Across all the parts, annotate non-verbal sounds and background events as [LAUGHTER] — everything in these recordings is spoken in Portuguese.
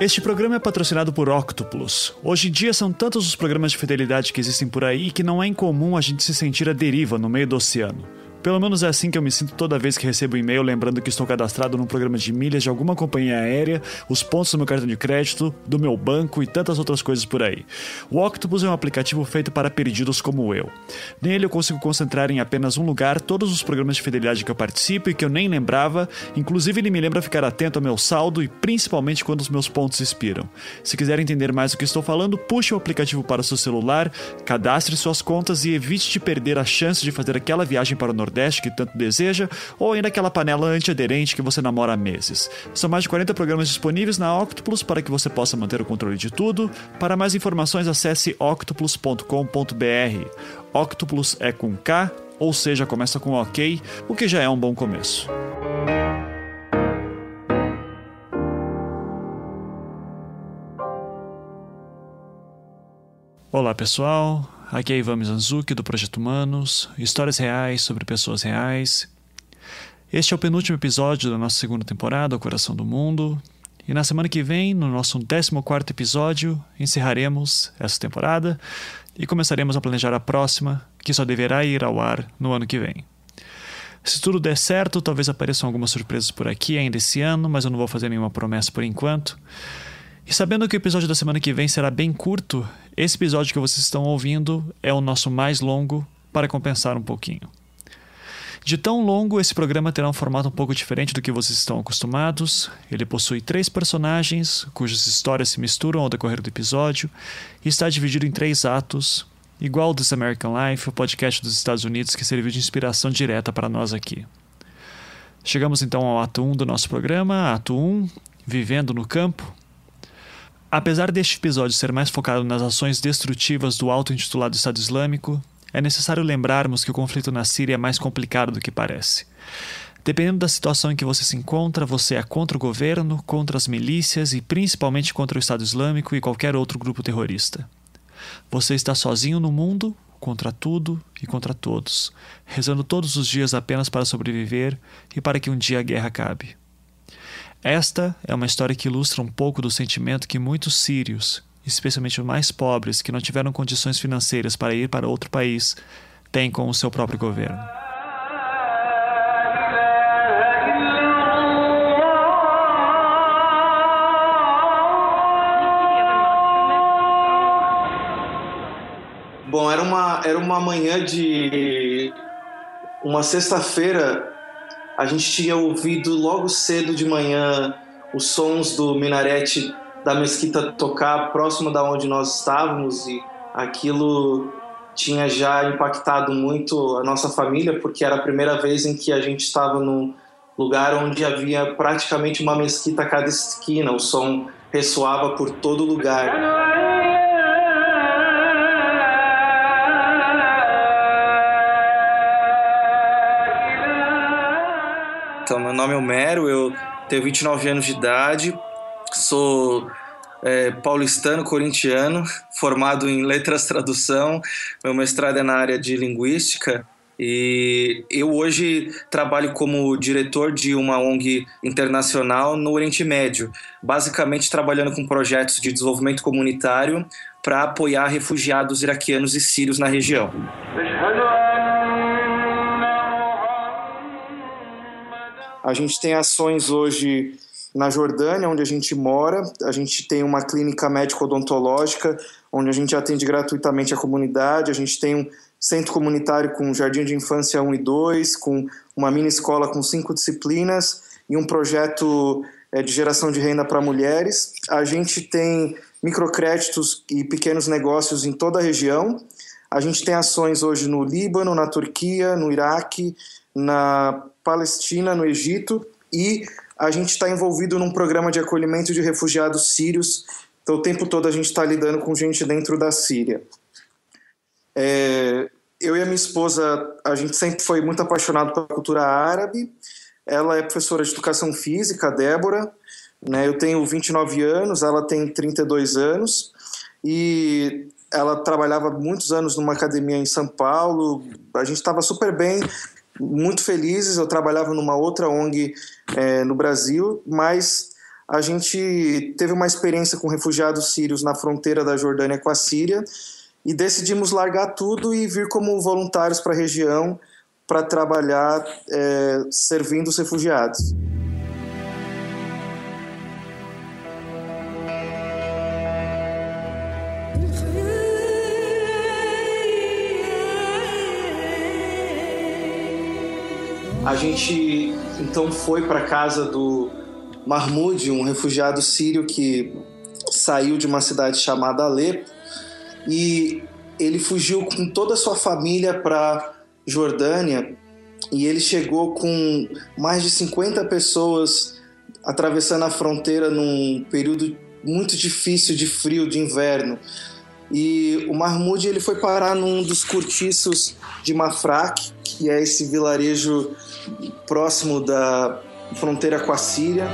Este programa é patrocinado por Octopus. Hoje em dia são tantos os programas de fidelidade que existem por aí que não é incomum a gente se sentir à deriva no meio do oceano. Pelo menos é assim que eu me sinto toda vez que recebo um e-mail lembrando que estou cadastrado num programa de milhas de alguma companhia aérea, os pontos do meu cartão de crédito, do meu banco e tantas outras coisas por aí. O Octopus é um aplicativo feito para perdidos como eu. Nele eu consigo concentrar em apenas um lugar todos os programas de fidelidade que eu participo e que eu nem lembrava, inclusive ele me lembra ficar atento ao meu saldo e principalmente quando os meus pontos expiram. Se quiser entender mais do que estou falando, puxe o aplicativo para seu celular, cadastre suas contas e evite de perder a chance de fazer aquela viagem para o Nordeste Nordeste que tanto deseja, ou ainda aquela panela antiaderente que você namora há meses. São mais de 40 programas disponíveis na Octopus para que você possa manter o controle de tudo. Para mais informações, acesse octopus.com.br. Octopus é com K, ou seja, começa com OK, o que já é um bom começo. Olá pessoal, Aqui é Ivan Mizanzuki do Projeto Humanos, histórias reais sobre pessoas reais. Este é o penúltimo episódio da nossa segunda temporada, O Coração do Mundo. E na semana que vem, no nosso 14 episódio, encerraremos essa temporada e começaremos a planejar a próxima, que só deverá ir ao ar no ano que vem. Se tudo der certo, talvez apareçam algumas surpresas por aqui ainda esse ano, mas eu não vou fazer nenhuma promessa por enquanto. E sabendo que o episódio da semana que vem será bem curto, esse episódio que vocês estão ouvindo é o nosso mais longo para compensar um pouquinho. De tão longo, esse programa terá um formato um pouco diferente do que vocês estão acostumados. Ele possui três personagens, cujas histórias se misturam ao decorrer do episódio, e está dividido em três atos, igual ao This American Life, o podcast dos Estados Unidos que serviu de inspiração direta para nós aqui. Chegamos então ao ato 1 do nosso programa, ato 1, Vivendo no Campo, Apesar deste episódio ser mais focado nas ações destrutivas do auto-intitulado Estado Islâmico, é necessário lembrarmos que o conflito na Síria é mais complicado do que parece. Dependendo da situação em que você se encontra, você é contra o governo, contra as milícias e principalmente contra o Estado Islâmico e qualquer outro grupo terrorista. Você está sozinho no mundo, contra tudo e contra todos, rezando todos os dias apenas para sobreviver e para que um dia a guerra acabe. Esta é uma história que ilustra um pouco do sentimento que muitos sírios, especialmente os mais pobres que não tiveram condições financeiras para ir para outro país, têm com o seu próprio governo. Bom, era uma, era uma manhã de uma sexta-feira a gente tinha ouvido logo cedo de manhã os sons do minarete da mesquita tocar próximo da onde nós estávamos e aquilo tinha já impactado muito a nossa família porque era a primeira vez em que a gente estava num lugar onde havia praticamente uma mesquita a cada esquina, o som ressoava por todo lugar. Nome é Homero, eu tenho 29 anos de idade, sou é, paulistano, corintiano, formado em letras tradução, meu mestrado é na área de linguística e eu hoje trabalho como diretor de uma ONG internacional no Oriente Médio, basicamente trabalhando com projetos de desenvolvimento comunitário para apoiar refugiados iraquianos e sírios na região. A gente tem ações hoje na Jordânia, onde a gente mora. A gente tem uma clínica médico-odontológica, onde a gente atende gratuitamente a comunidade. A gente tem um centro comunitário com jardim de infância 1 e 2, com uma mini escola com cinco disciplinas e um projeto é, de geração de renda para mulheres. A gente tem microcréditos e pequenos negócios em toda a região. A gente tem ações hoje no Líbano, na Turquia, no Iraque, na Palestina, no Egito, e a gente está envolvido num programa de acolhimento de refugiados sírios. Então, o tempo todo a gente está lidando com gente dentro da Síria. É, eu e a minha esposa, a gente sempre foi muito apaixonado pela cultura árabe. Ela é professora de educação física, Débora. Né? Eu tenho 29 anos, ela tem 32 anos. E ela trabalhava muitos anos numa academia em São Paulo. A gente estava super bem muito felizes. Eu trabalhava numa outra ONG é, no Brasil, mas a gente teve uma experiência com refugiados sírios na fronteira da Jordânia com a Síria e decidimos largar tudo e vir como voluntários para a região para trabalhar é, servindo os refugiados. A gente então foi para casa do Mahmoud, um refugiado sírio que saiu de uma cidade chamada Alepo e ele fugiu com toda a sua família para Jordânia e ele chegou com mais de 50 pessoas atravessando a fronteira num período muito difícil de frio de inverno. E o Mahmoud ele foi parar num dos cortiços de Mafraq, que é esse vilarejo próximo da fronteira com a Síria.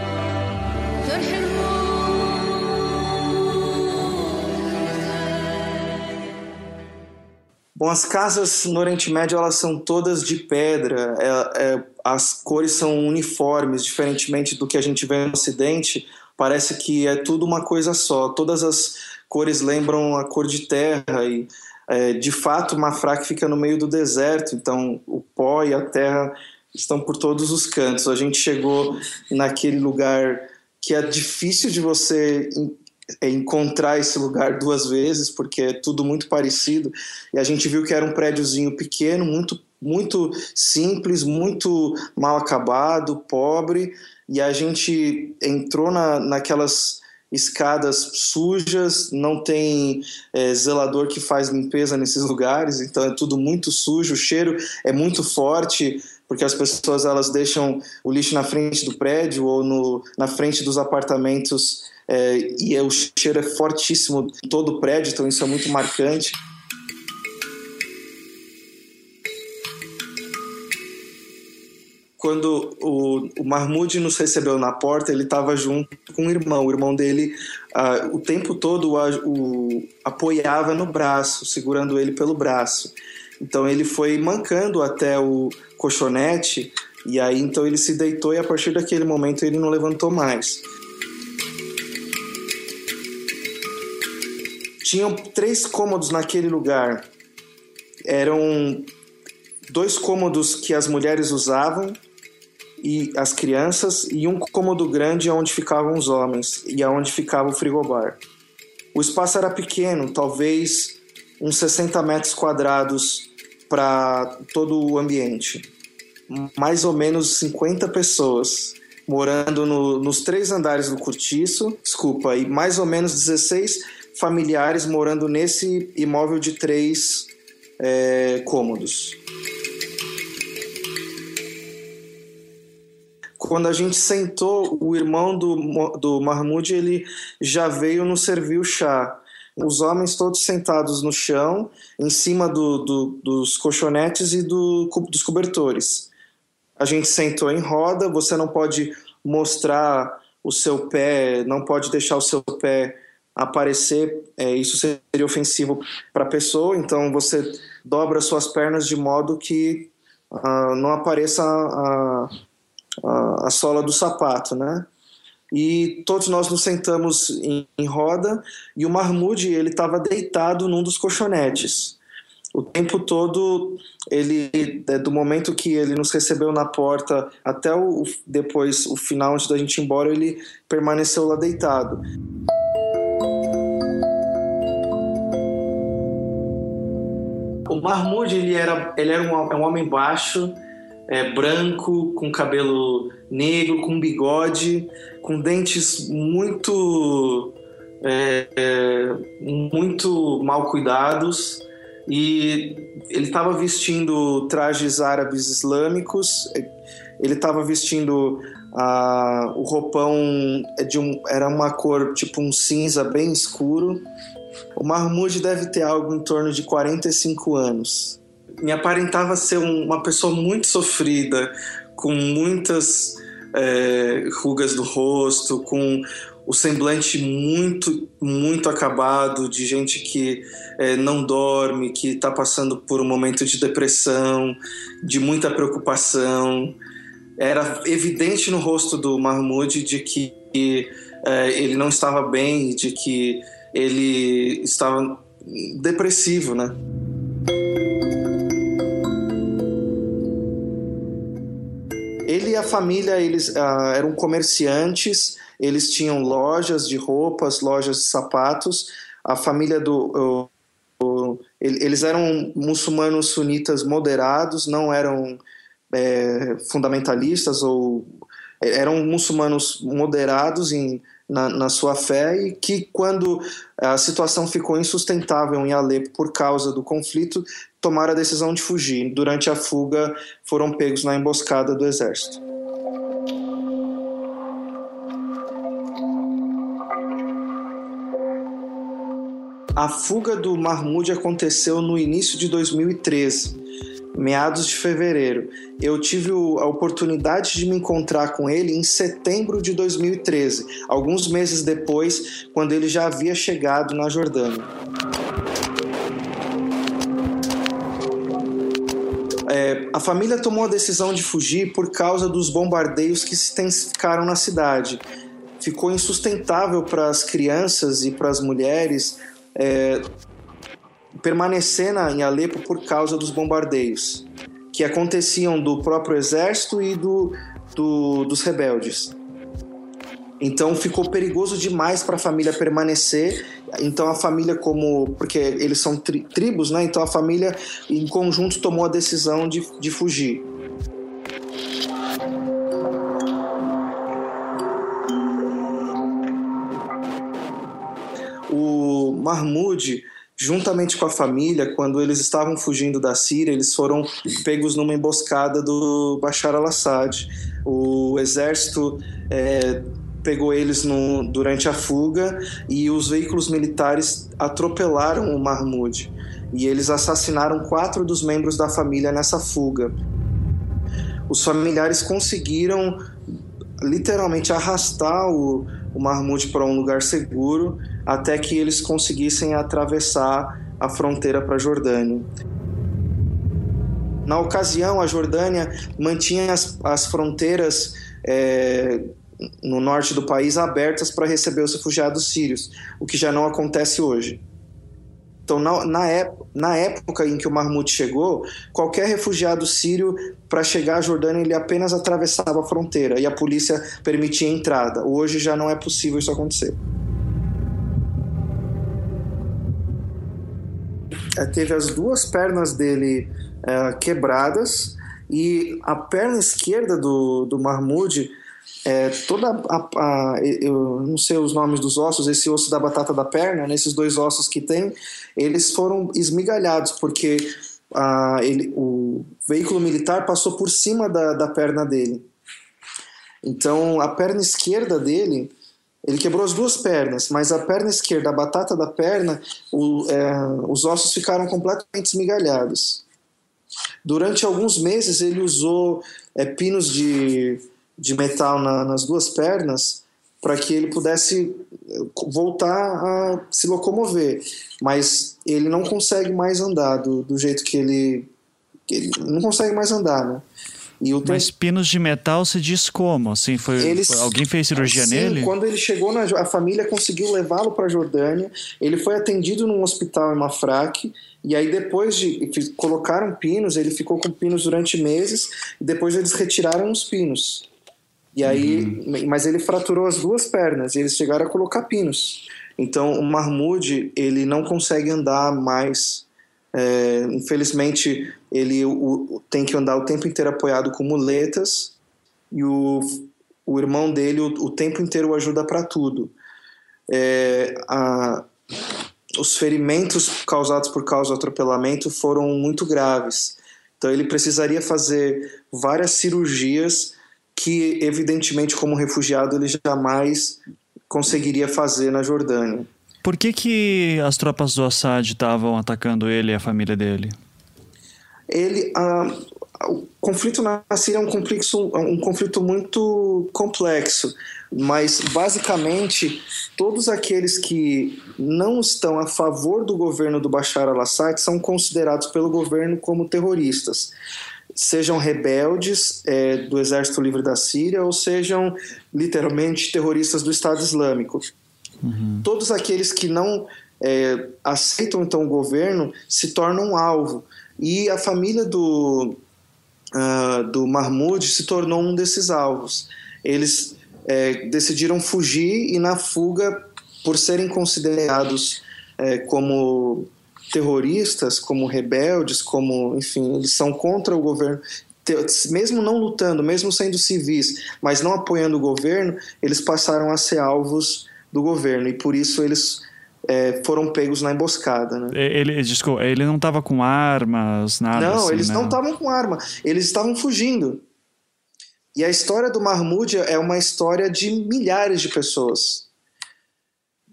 Bom, as casas no Oriente Médio elas são todas de pedra, é, é, as cores são uniformes, diferentemente do que a gente vê no Ocidente. Parece que é tudo uma coisa só. Todas as cores lembram a cor de terra e, é, de fato, Mafraq fica no meio do deserto, então o pó e a terra estão por todos os cantos. A gente chegou naquele lugar que é difícil de você é, encontrar esse lugar duas vezes, porque é tudo muito parecido. E a gente viu que era um prédiozinho pequeno, muito, muito simples, muito mal acabado, pobre. E a gente entrou na, naquelas escadas sujas, não tem é, zelador que faz limpeza nesses lugares, então é tudo muito sujo, o cheiro é muito forte porque as pessoas elas deixam o lixo na frente do prédio ou no, na frente dos apartamentos é, e o cheiro é fortíssimo em todo o prédio, então isso é muito marcante. Quando o, o Mahmoud nos recebeu na porta, ele estava junto com o irmão. O irmão dele, uh, o tempo todo, o, o apoiava no braço, segurando ele pelo braço. Então ele foi mancando até o colchonete e aí então ele se deitou e a partir daquele momento ele não levantou mais. Tinham três cômodos naquele lugar. Eram dois cômodos que as mulheres usavam e as crianças e um cômodo grande onde ficavam os homens e aonde ficava o frigobar. O espaço era pequeno, talvez uns 60 metros quadrados para todo o ambiente. Mais ou menos 50 pessoas morando no, nos três andares do cortiço, desculpa, e mais ou menos 16 familiares morando nesse imóvel de três é, cômodos. Quando a gente sentou, o irmão do, do Mahmoud ele já veio nos servir o chá os homens todos sentados no chão, em cima do, do, dos colchonetes e do, dos cobertores. A gente sentou em roda, você não pode mostrar o seu pé, não pode deixar o seu pé aparecer, é, isso seria ofensivo para a pessoa, então você dobra suas pernas de modo que uh, não apareça a, a, a sola do sapato, né? E todos nós nos sentamos em, em roda e o Mahmoud ele estava deitado num dos colchonetes. O tempo todo, ele, é, do momento que ele nos recebeu na porta até o, depois, o final, antes da gente ir embora, ele permaneceu lá deitado. O Mahmoud ele era, ele era um, um homem baixo, é, branco, com cabelo negro, com bigode, com dentes muito é, é, muito mal cuidados e ele estava vestindo trajes árabes islâmicos. Ele estava vestindo ah, o roupão de um, era uma cor tipo um cinza bem escuro. O Mahmoud deve ter algo em torno de 45 anos me aparentava ser um, uma pessoa muito sofrida, com muitas é, rugas no rosto, com o semblante muito, muito acabado, de gente que é, não dorme, que está passando por um momento de depressão, de muita preocupação. Era evidente no rosto do Mahmoud de que é, ele não estava bem, de que ele estava depressivo, né? A família eles uh, eram comerciantes, eles tinham lojas de roupas, lojas de sapatos. A família do eles eram muçulmanos sunitas moderados, não eram é, fundamentalistas ou eram muçulmanos moderados em, na, na, sua fé e que quando a situação ficou insustentável em Alepo por causa do conflito tomaram a decisão de fugir. Durante a fuga foram pegos na emboscada do exército. A fuga do Mahmoud aconteceu no início de 2013 meados de fevereiro. Eu tive a oportunidade de me encontrar com ele em setembro de 2013, alguns meses depois, quando ele já havia chegado na Jordânia. É, a família tomou a decisão de fugir por causa dos bombardeios que se intensificaram na cidade. Ficou insustentável para as crianças e para as mulheres é, permanecer na, em Alepo por causa dos bombardeios que aconteciam do próprio exército e do, do dos rebeldes. Então ficou perigoso demais para a família permanecer. Então a família, como. Porque eles são tri, tribos, né? Então a família, em conjunto, tomou a decisão de, de fugir. Mahmoud juntamente com a família, quando eles estavam fugindo da Síria, eles foram pegos numa emboscada do Bashar al-Assad. O exército é, pegou eles no, durante a fuga e os veículos militares atropelaram o Mahmoud. E eles assassinaram quatro dos membros da família nessa fuga. Os familiares conseguiram literalmente arrastar o, o Mahmoud para um lugar seguro até que eles conseguissem atravessar a fronteira para a Jordânia. Na ocasião, a Jordânia mantinha as, as fronteiras é, no norte do país abertas para receber os refugiados sírios, o que já não acontece hoje. Então, na, na, na época em que o Mahmoud chegou, qualquer refugiado sírio, para chegar à Jordânia, ele apenas atravessava a fronteira e a polícia permitia a entrada. Hoje já não é possível isso acontecer. Teve as duas pernas dele é, quebradas e a perna esquerda do, do Mahmoud é, toda a, a, eu não sei os nomes dos ossos, esse osso da batata da perna, nesses né, dois ossos que tem, eles foram esmigalhados, porque a, ele, o veículo militar passou por cima da, da perna dele. Então, a perna esquerda dele, ele quebrou as duas pernas, mas a perna esquerda, a batata da perna, o, é, os ossos ficaram completamente esmigalhados. Durante alguns meses, ele usou é, pinos de de metal na, nas duas pernas para que ele pudesse eh, voltar a se locomover. Mas ele não consegue mais andar do, do jeito que ele, que ele. não consegue mais andar, né? E o Mas pinos de metal se diz como? Assim, foi, Eles, alguém fez cirurgia sim, nele? Quando ele chegou na a família conseguiu levá-lo para a Jordânia. Ele foi atendido num hospital em Mafraq e aí depois de colocaram pinos, ele ficou com pinos durante meses e depois eles retiraram os pinos. E aí, uhum. mas ele fraturou as duas pernas e eles chegaram a colocar pinos. Então, o Mahmoud, ele não consegue andar mais. É, infelizmente, ele o, tem que andar o tempo inteiro apoiado com muletas e o, o irmão dele o, o tempo inteiro o ajuda para tudo. É, a, os ferimentos causados por causa do atropelamento foram muito graves. Então, ele precisaria fazer várias cirurgias que, evidentemente, como refugiado, ele jamais conseguiria fazer na Jordânia. Por que, que as tropas do Assad estavam atacando ele e a família dele? Ele, ah, o conflito na Síria é um conflito, um conflito muito complexo, mas basicamente todos aqueles que não estão a favor do governo do Bashar al-Assad são considerados pelo governo como terroristas sejam rebeldes é, do Exército Livre da Síria ou sejam literalmente terroristas do Estado Islâmico. Todos aqueles que não é, aceitam então o governo se tornam alvo. E a família do, uh, do Mahmoud se tornou um desses alvos. Eles é, decidiram fugir e, na fuga, por serem considerados é, como terroristas, como rebeldes, como, enfim, eles são contra o governo, mesmo não lutando, mesmo sendo civis, mas não apoiando o governo, eles passaram a ser alvos do governo e por isso eles é, foram pegos na emboscada. Né? Ele, desculpa, ele não estava com armas, nada Não, assim, eles né? não estavam com arma, eles estavam fugindo. E a história do Mahmoud é uma história de milhares de pessoas.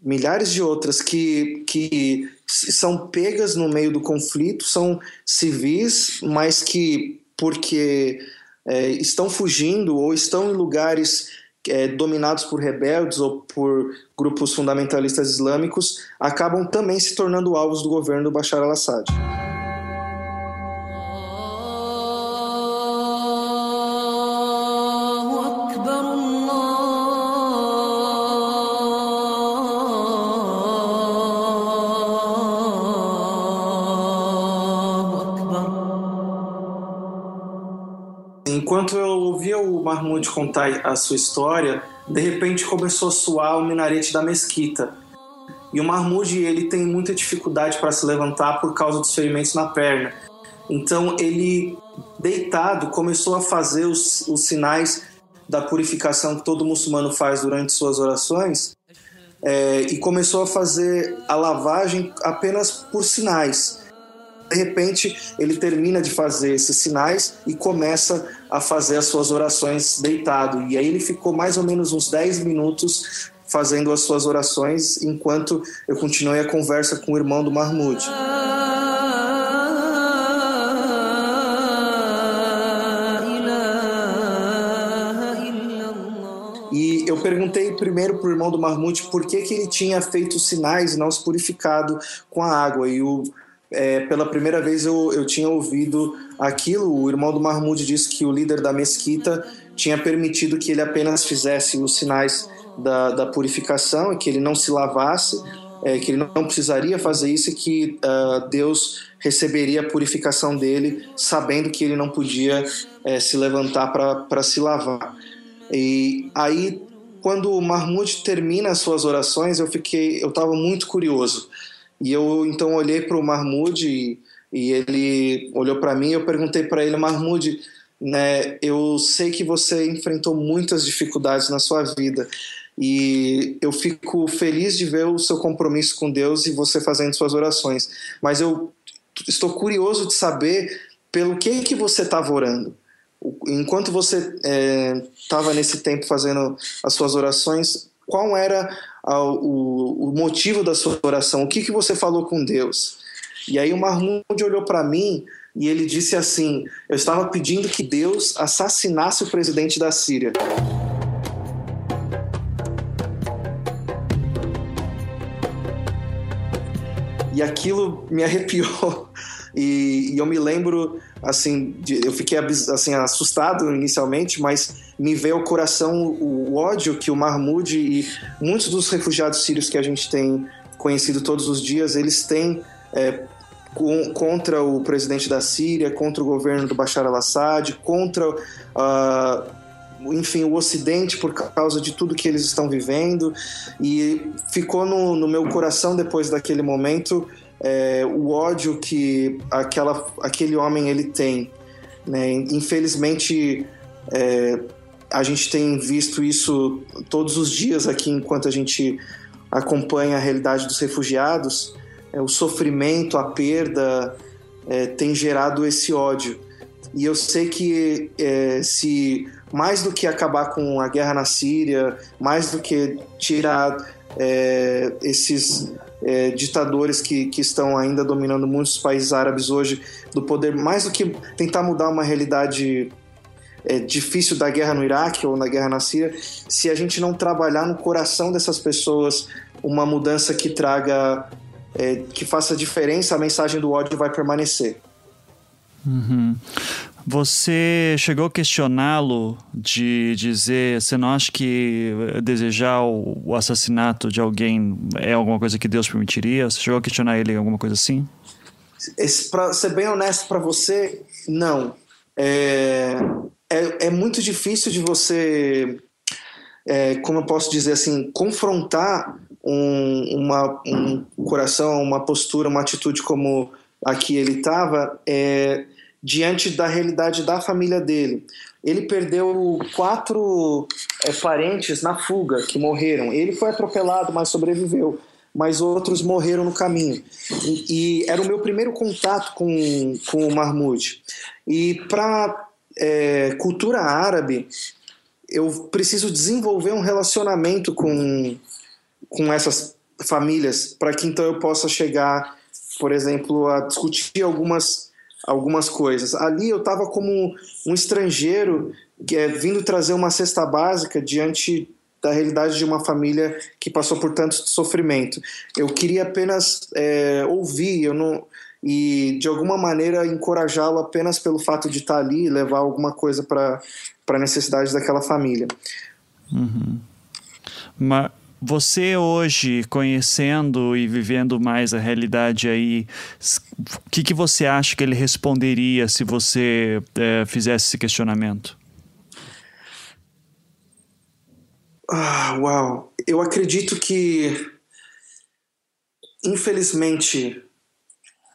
Milhares de outras que, que são pegas no meio do conflito, são civis, mas que, porque é, estão fugindo ou estão em lugares é, dominados por rebeldes ou por grupos fundamentalistas islâmicos, acabam também se tornando alvos do governo do Bashar al-Assad. Mahmoud contar a sua história, de repente começou a soar o minarete da mesquita. E o Mahmoud ele tem muita dificuldade para se levantar por causa dos ferimentos na perna. Então ele, deitado, começou a fazer os, os sinais da purificação que todo muçulmano faz durante suas orações é, e começou a fazer a lavagem apenas por sinais de repente ele termina de fazer esses sinais e começa a fazer as suas orações deitado. E aí ele ficou mais ou menos uns 10 minutos fazendo as suas orações enquanto eu continuei a conversa com o irmão do Mahmoud. E eu perguntei primeiro para o irmão do Mahmoud por que, que ele tinha feito sinais e não se purificado com a água. E o é, pela primeira vez eu, eu tinha ouvido aquilo. O irmão do Mahmoud disse que o líder da mesquita tinha permitido que ele apenas fizesse os sinais da, da purificação e que ele não se lavasse, é, que ele não precisaria fazer isso e que uh, Deus receberia a purificação dele, sabendo que ele não podia é, se levantar para se lavar. E aí, quando o Mahmoud termina as suas orações, eu fiquei, eu estava muito curioso e eu então olhei para o Mahmoud e, e, ele olhou para mim. Eu perguntei para ele, Mahmoud, né, eu sei que você enfrentou muitas dificuldades na sua vida e eu fico feliz de ver o seu compromisso com Deus e você fazendo suas orações. Mas eu estou curioso de saber pelo que que você estava orando. Enquanto você estava é, nesse tempo fazendo as suas orações, qual era o, o, motivo da sua oração, o que, que você falou com Deus. E aí o Mahmoud olhou para mim e ele disse assim: Eu estava pedindo que Deus assassinasse o presidente da Síria. E aquilo me [LAUGHS] arrepiou. E, e eu me lembro, assim, de, eu fiquei assim, assustado inicialmente, mas me veio ao coração o, ódio que o Mahmoud e muitos dos refugiados sírios que a gente tem conhecido todos os dias, eles têm é, contra o presidente da Síria, contra o governo do Bashar al-Assad, contra, uh, enfim, o Ocidente por causa de tudo que eles estão vivendo. E ficou no, no meu coração depois daquele momento é, o ódio que aquela, aquele homem ele tem. Né? Infelizmente, é, a gente tem visto isso todos os dias aqui enquanto a gente acompanha a realidade dos refugiados. É, o sofrimento, a perda é, tem gerado esse ódio. E eu sei que é, se mais do que acabar com a guerra na Síria, mais do que tirar é, esses é, ditadores que, que estão ainda dominando muitos países árabes hoje do poder, mais do que tentar mudar uma realidade é, difícil da guerra no Iraque ou na guerra na Síria, se a gente não trabalhar no coração dessas pessoas uma mudança que traga, é, que faça diferença, a mensagem do ódio vai permanecer. Uhum. Você chegou a questioná-lo de dizer, você não acha que desejar o assassinato de alguém é alguma coisa que Deus permitiria? Você chegou a questionar ele alguma coisa assim? Para ser bem honesto para você, não. É, é, é, muito difícil de você, é, como eu posso dizer assim, confrontar um, uma, um coração, uma postura, uma atitude como a que ele estava. É, diante da realidade da família dele. Ele perdeu quatro é, parentes na fuga que morreram. Ele foi atropelado, mas sobreviveu. Mas outros morreram no caminho. E, e era o meu primeiro contato com, com o Mahmoud. E para é, cultura árabe, eu preciso desenvolver um relacionamento com, com essas famílias para que então eu possa chegar, por exemplo, a discutir algumas algumas coisas. Ali eu estava como um estrangeiro que é vindo trazer uma cesta básica diante da realidade de uma família que passou por tanto sofrimento. Eu queria apenas é, ouvir, eu não e de alguma maneira encorajá-lo apenas pelo fato de estar ali e levar alguma coisa para para necessidade daquela família. Uhum. Mas você hoje, conhecendo e vivendo mais a realidade aí, o que, que você acha que ele responderia se você é, fizesse esse questionamento? Ah, uau! Eu acredito que, infelizmente,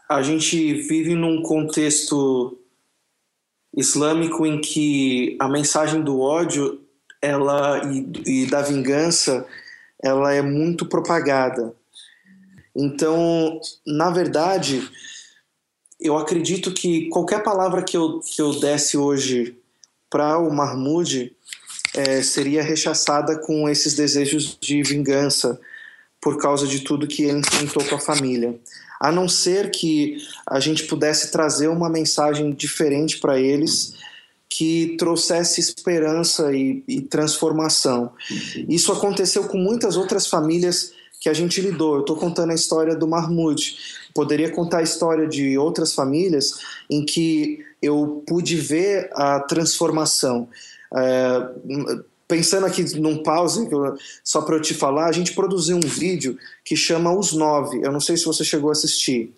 a gente vive num contexto islâmico em que a mensagem do ódio ela e, e da vingança ela é muito propagada. Então, na verdade, eu acredito que qualquer palavra que eu, que eu desse hoje para o Mahmoud é, seria rechaçada com esses desejos de vingança por causa de tudo que ele enfrentou com a família. A não ser que a gente pudesse trazer uma mensagem diferente para eles que trouxesse esperança e, e, transformação. Isso aconteceu com muitas outras famílias que a gente lidou. Eu estou contando a história do Mahmoud. Poderia contar a história de outras famílias em que eu pude ver a transformação. É, pensando aqui num pause, só para eu te falar, a gente produziu um vídeo que chama Os Nove. Eu não sei se você chegou a assistir.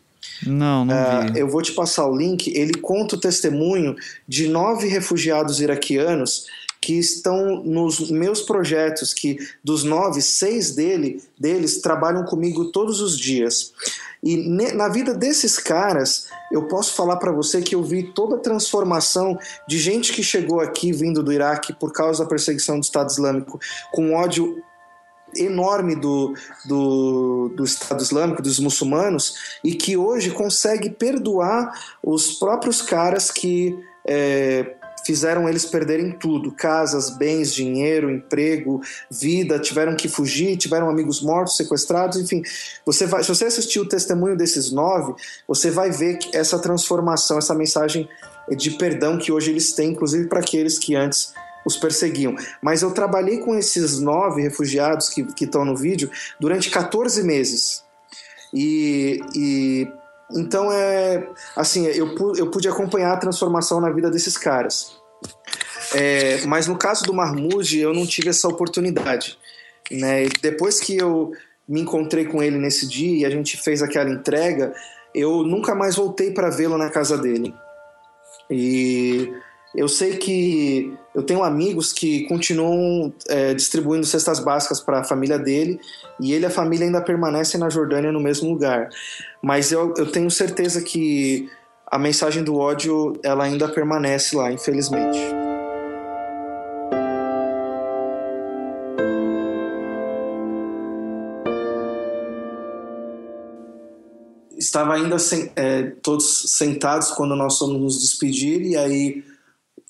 Não, não vi. Uh, eu vou te passar o link. Ele conta o testemunho de nove refugiados iraquianos que estão nos meus projetos, que dos nove, seis dele, deles trabalham comigo todos os dias. E ne, na vida desses caras, eu posso falar para você que eu vi toda a transformação de gente que chegou aqui vindo do Iraque por causa da perseguição do Estado Islâmico, com ódio enorme do, do, do Estado Islâmico, dos muçulmanos, e que hoje consegue perdoar os próprios caras que é, fizeram eles perderem tudo: casas, bens, dinheiro, emprego, vida, tiveram que fugir, tiveram amigos mortos, sequestrados, enfim. Você vai, se você assistir o testemunho desses nove, você vai ver essa transformação, essa mensagem de perdão que hoje eles têm, inclusive para aqueles que antes os perseguiam. Mas eu trabalhei com esses nove refugiados que estão no vídeo durante 14 meses. E, e então é assim, eu, eu pude acompanhar a transformação na vida desses caras. É, mas no caso do Mahmoud, eu não tive essa oportunidade. Né? Depois que eu me encontrei com ele nesse dia e a gente fez aquela entrega, eu nunca mais voltei para vê-lo na casa dele. E eu sei que eu tenho amigos que continuam é, distribuindo cestas básicas para a família dele e ele e a família ainda permanecem na Jordânia no mesmo lugar. Mas eu, eu tenho certeza que a mensagem do ódio ela ainda permanece lá, infelizmente. Estava ainda sem, é, todos sentados quando nós fomos nos despedir e aí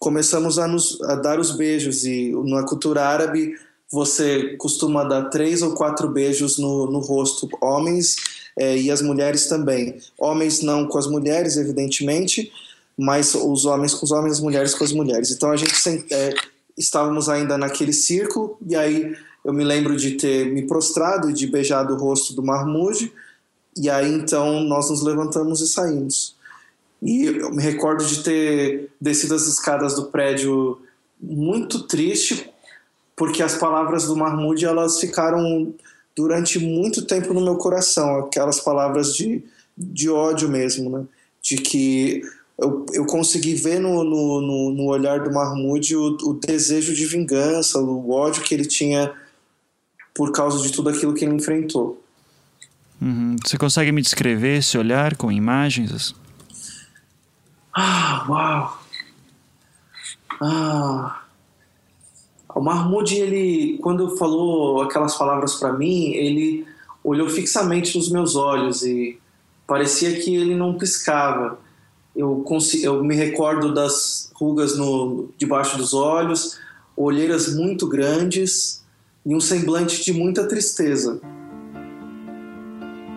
começamos a, nos, a dar os beijos e na cultura árabe você costuma dar três ou quatro beijos no, no rosto, homens é, e as mulheres também. Homens não com as mulheres, evidentemente, mas os homens com os homens, as mulheres com as mulheres. Então a gente é, estávamos ainda naquele círculo e aí eu me lembro de ter me prostrado e de beijado o rosto do Mahmoud e aí então nós nos levantamos e saímos. E eu me recordo de ter descido as escadas do prédio muito triste, porque as palavras do Mahmoud elas ficaram durante muito tempo no meu coração, aquelas palavras de, de ódio mesmo, né? De que eu, eu consegui ver no, no, no, olhar do Mahmoud o, o desejo de vingança, o ódio que ele tinha por causa de tudo aquilo que ele enfrentou. Uhum. Você consegue me descrever esse olhar com imagens? Ah, uau! Ah. O Mahmoud, ele, quando falou aquelas palavras para mim, ele olhou fixamente nos meus olhos e parecia que ele não piscava. Eu, eu me recordo das rugas no, debaixo dos olhos, olheiras muito grandes e um semblante de muita tristeza.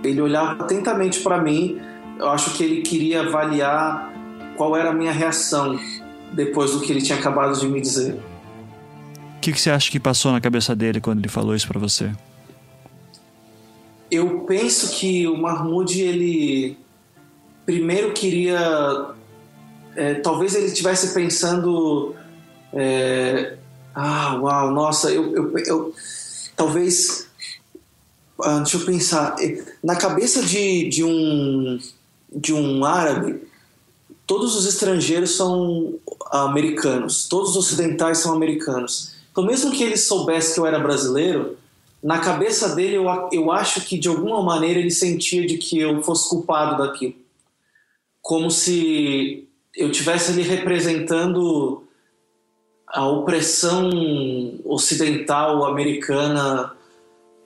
Ele olhava atentamente para mim, eu acho que ele queria avaliar qual era a minha reação depois do que ele tinha acabado de me dizer. O que, que você acha que passou na cabeça dele quando ele falou isso para você? Eu penso que o Mahmoud ele primeiro queria, é, talvez ele estivesse pensando, é, ah, uau, nossa, eu, eu, eu talvez, ah, deixa eu pensar, na cabeça de, de um de um árabe todos os estrangeiros são americanos, todos os ocidentais são americanos. Então, mesmo que ele soubesse que eu era brasileiro, na cabeça dele eu, eu acho que de alguma maneira ele sentia de que eu fosse culpado daquilo. Como se eu tivesse ali representando a opressão ocidental americana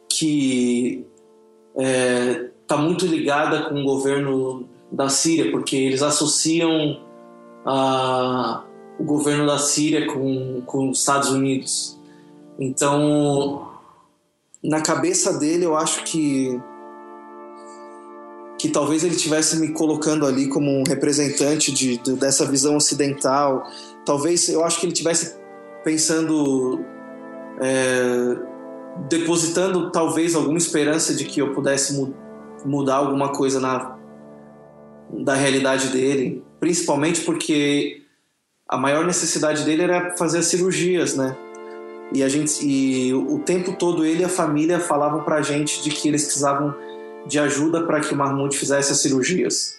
que está é, tá muito ligada com o governo da Síria, porque eles associam a, o governo da Síria com, com os Estados Unidos. Então, na cabeça dele, eu acho que que talvez ele tivesse me colocando ali como um representante de, de, dessa visão ocidental. Talvez eu acho que ele tivesse pensando, é, depositando talvez alguma esperança de que eu pudesse mu mudar alguma coisa na, da realidade dele, principalmente porque a maior necessidade dele era fazer as cirurgias, né? E a gente e o tempo todo ele e a família falavam pra gente de que eles precisavam de ajuda para que o Mahmoud fizesse as cirurgias.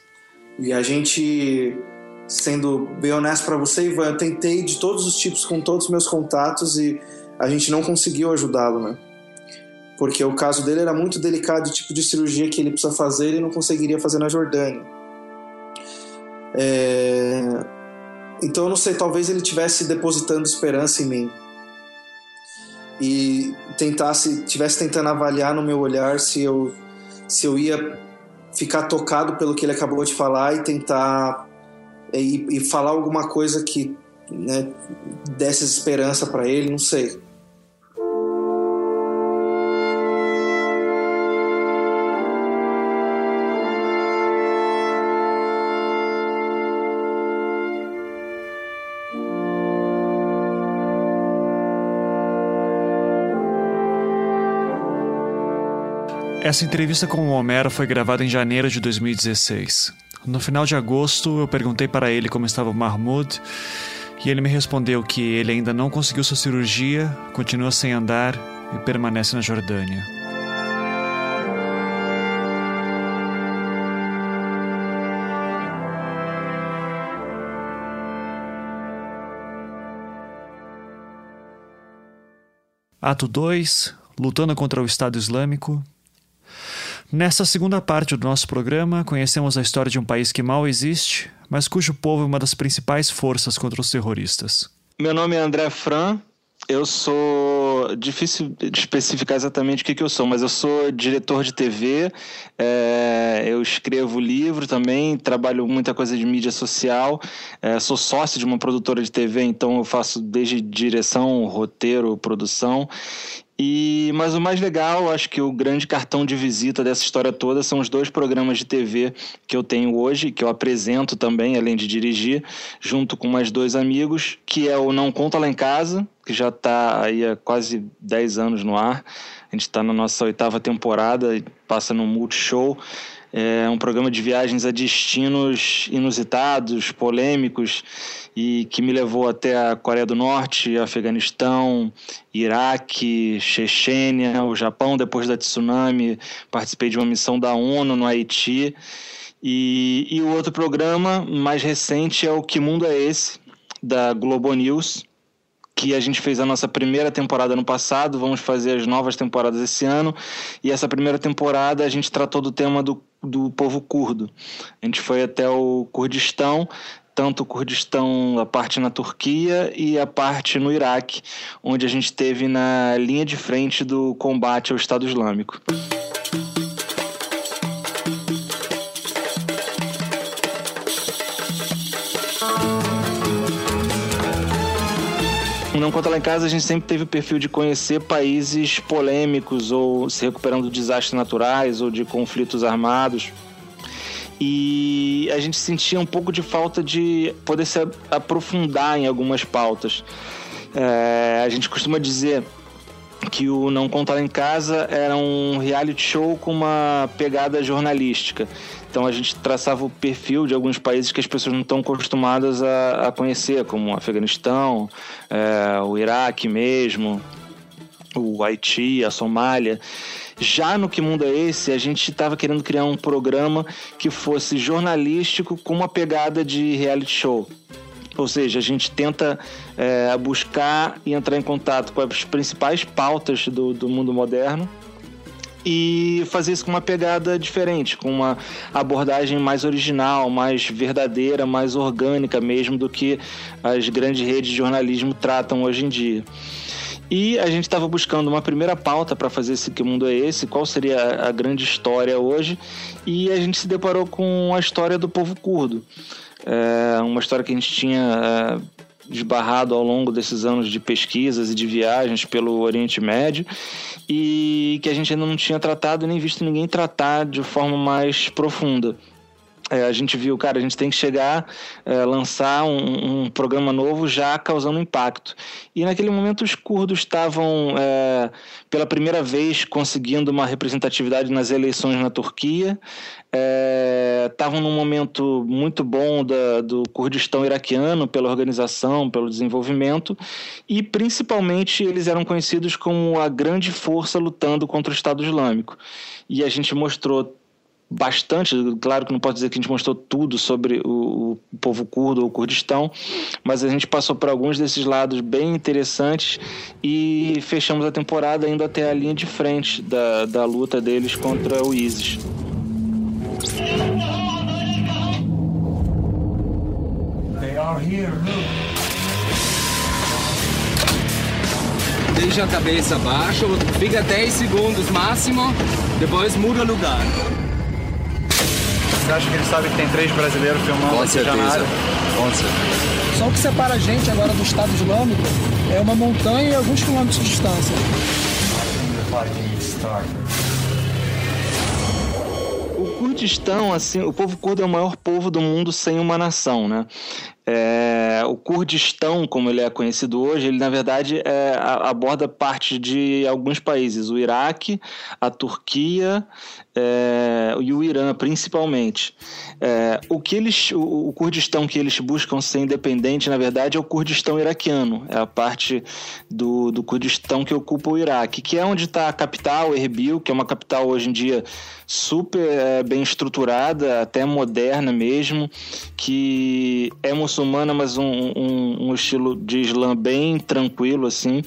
E a gente sendo bem honesto para você, Ivan, eu tentei de todos os tipos com todos os meus contatos e a gente não conseguiu ajudá-lo, né? Porque o caso dele era muito delicado, o tipo de cirurgia que ele precisa fazer, ele não conseguiria fazer na Jordânia. É... Então eu não sei, talvez ele tivesse depositando esperança em mim e tentasse, tivesse tentando avaliar no meu olhar se eu se eu ia ficar tocado pelo que ele acabou de falar e tentar e, e falar alguma coisa que né, desse esperança para ele, não sei. Essa entrevista com o Homero foi gravada em janeiro de 2016. No final de agosto, eu perguntei para ele como estava o Mahmoud e ele me respondeu que ele ainda não conseguiu sua cirurgia, continua sem andar e permanece na Jordânia. Ato 2 Lutando contra o Estado Islâmico Nessa segunda parte do nosso programa, conhecemos a história de um país que mal existe, mas cujo povo é uma das principais forças contra os terroristas. Meu nome é André Fran, eu sou. Difícil de especificar exatamente o que, que eu sou, mas eu sou diretor de TV, é, eu escrevo livro também, trabalho muita coisa de mídia social, é, sou sócio de uma produtora de TV, então eu faço desde direção, roteiro, produção. E, mas o mais legal, acho que o grande cartão de visita dessa história toda são os dois programas de TV que eu tenho hoje, que eu apresento também, além de dirigir, junto com mais dois amigos, que é o Não Conta Lá em Casa, que já está aí há quase 10 anos no ar. A gente está na nossa oitava temporada, passa no Multishow. É um programa de viagens a destinos inusitados, polêmicos e que me levou até a Coreia do Norte, Afeganistão, Iraque, Chechênia, o Japão depois da tsunami. Participei de uma missão da ONU no Haiti. E, e o outro programa mais recente é o Que Mundo é Esse? da Globo News, que a gente fez a nossa primeira temporada no passado, vamos fazer as novas temporadas esse ano. E essa primeira temporada a gente tratou do tema do, do povo curdo. A gente foi até o Kurdistão, tanto o Kurdistão, a parte na Turquia e a parte no Iraque, onde a gente teve na linha de frente do combate ao Estado Islâmico. Não Conta Lá em Casa, a gente sempre teve o perfil de conhecer países polêmicos ou se recuperando de desastres naturais ou de conflitos armados. E a gente sentia um pouco de falta de poder se aprofundar em algumas pautas. É, a gente costuma dizer que o Não Conta Lá em Casa era um reality show com uma pegada jornalística. Então a gente traçava o perfil de alguns países que as pessoas não estão acostumadas a, a conhecer, como o Afeganistão, é, o Iraque mesmo, o Haiti, a Somália. Já no Que Mundo é Esse, a gente estava querendo criar um programa que fosse jornalístico com uma pegada de reality show. Ou seja, a gente tenta é, buscar e entrar em contato com as principais pautas do, do mundo moderno e fazer isso com uma pegada diferente, com uma abordagem mais original, mais verdadeira, mais orgânica mesmo do que as grandes redes de jornalismo tratam hoje em dia. E a gente estava buscando uma primeira pauta para fazer esse Que Mundo é Esse, qual seria a grande história hoje, e a gente se deparou com a história do povo curdo. É uma história que a gente tinha é, esbarrado ao longo desses anos de pesquisas e de viagens pelo Oriente Médio e que a gente ainda não tinha tratado nem visto ninguém tratar de forma mais profunda. É, a gente viu, cara, a gente tem que chegar, é, lançar um, um, programa novo já causando impacto. E naquele momento os curdos estavam, é, pela primeira vez, conseguindo uma representatividade nas eleições na Turquia, estavam é, num momento muito bom da, do Kurdistão iraquiano, pela organização, pelo desenvolvimento, e principalmente eles eram conhecidos como a grande força lutando contra o Estado Islâmico. E a gente mostrou bastante, claro que não posso dizer que a gente mostrou tudo sobre o, o, povo curdo ou Kurdistão, mas a gente passou por alguns desses lados bem interessantes e fechamos a temporada indo até a linha de frente da, da luta deles contra o ISIS. Deixa a cabeça baixa, fica 10 segundos máximo, depois muda lugar. Você acha que ele sabe que tem três brasileiros filmando Com certeza. Com certeza. Só o que separa a gente agora do Estado Islâmico é uma montanha e alguns quilômetros de distância. Kurdistão, assim, o povo curdo é o maior povo do mundo sem uma nação, né? É, o Kurdistão, como ele é conhecido hoje, ele na verdade é, aborda parte de alguns países, o Iraque, a Turquia é, e o Irã, principalmente. É, o que eles, o, o, Kurdistão que eles buscam ser independente, na verdade, é o Kurdistão iraquiano, é a parte do, do Kurdistão que ocupa o Iraque, que é onde está a capital, Erbil, que é uma capital hoje em dia super é, bem estruturada, até moderna mesmo, que é muçulmana muçulmana, mas um, um, um estilo de Islã bem tranquilo, assim.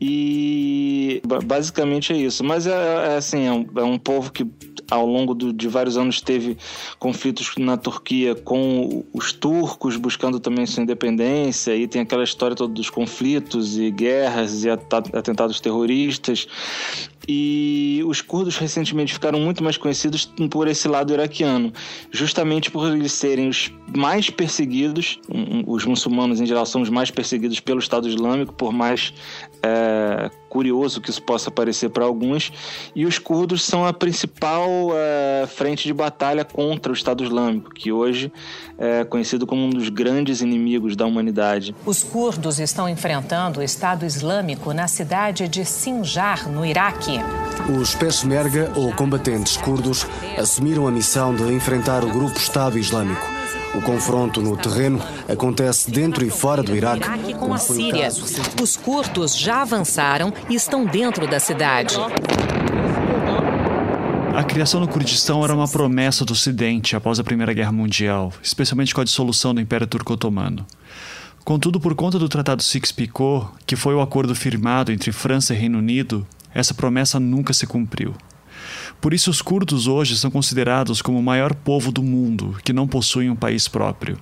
E basicamente é isso. Mas é, é assim, é um, é um, povo que ao longo do, de vários anos teve conflitos na Turquia com os turcos buscando também sua independência. E tem aquela história toda dos conflitos e guerras e atentados terroristas. E os curdos recentemente ficaram muito mais conhecidos por esse lado iraquiano, justamente por eles serem os mais perseguidos, os muçulmanos em geral são os mais perseguidos pelo Estado Islâmico, por mais é, curioso que isso possa parecer para alguns, e os curdos são a principal é, frente de batalha contra o Estado Islâmico, que hoje é conhecido como um dos grandes inimigos da humanidade. Os curdos estão enfrentando o Estado Islâmico na cidade de Sinjar, no Iraque. Os Peshmerga, ou combatentes curdos, assumiram a missão de enfrentar o grupo Estado Islâmico. O confronto no terreno acontece dentro e fora do Iraque, Iraque com a Síria. Os curdos já avançaram e estão dentro da cidade. A criação do Kurdistão era uma promessa do Ocidente após a Primeira Guerra Mundial, especialmente com a dissolução do Império Turco-Otomano. Contudo, por conta do Tratado Sykes-Picot, que foi o acordo firmado entre França e Reino Unido, essa promessa nunca se cumpriu. Por isso, os curdos hoje são considerados como o maior povo do mundo que não possui um país próprio.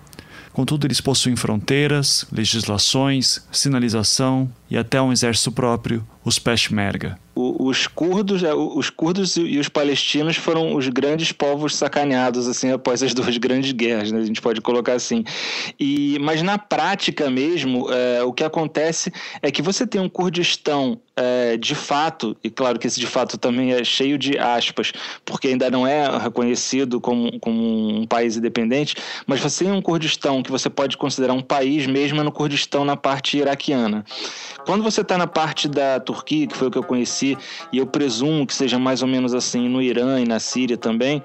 Contudo, eles possuem fronteiras, legislações, sinalização e até um exército próprio, os Peshmerga os curdos, é, os curdos e os palestinos foram os grandes povos sacaneados assim após as [LAUGHS] duas grandes guerras, né? a gente pode colocar assim. E mas na prática mesmo, é, o que acontece é que você tem um Kurdistão é, de fato, e claro que esse de fato também é cheio de aspas, porque ainda não é reconhecido como, como um país independente, mas você tem um Kurdistão que você pode considerar um país mesmo no Kurdistão na parte iraquiana. Quando você está na parte da Turquia, que foi o que eu conheci, e eu presumo que seja mais ou menos assim no Irã e na Síria também,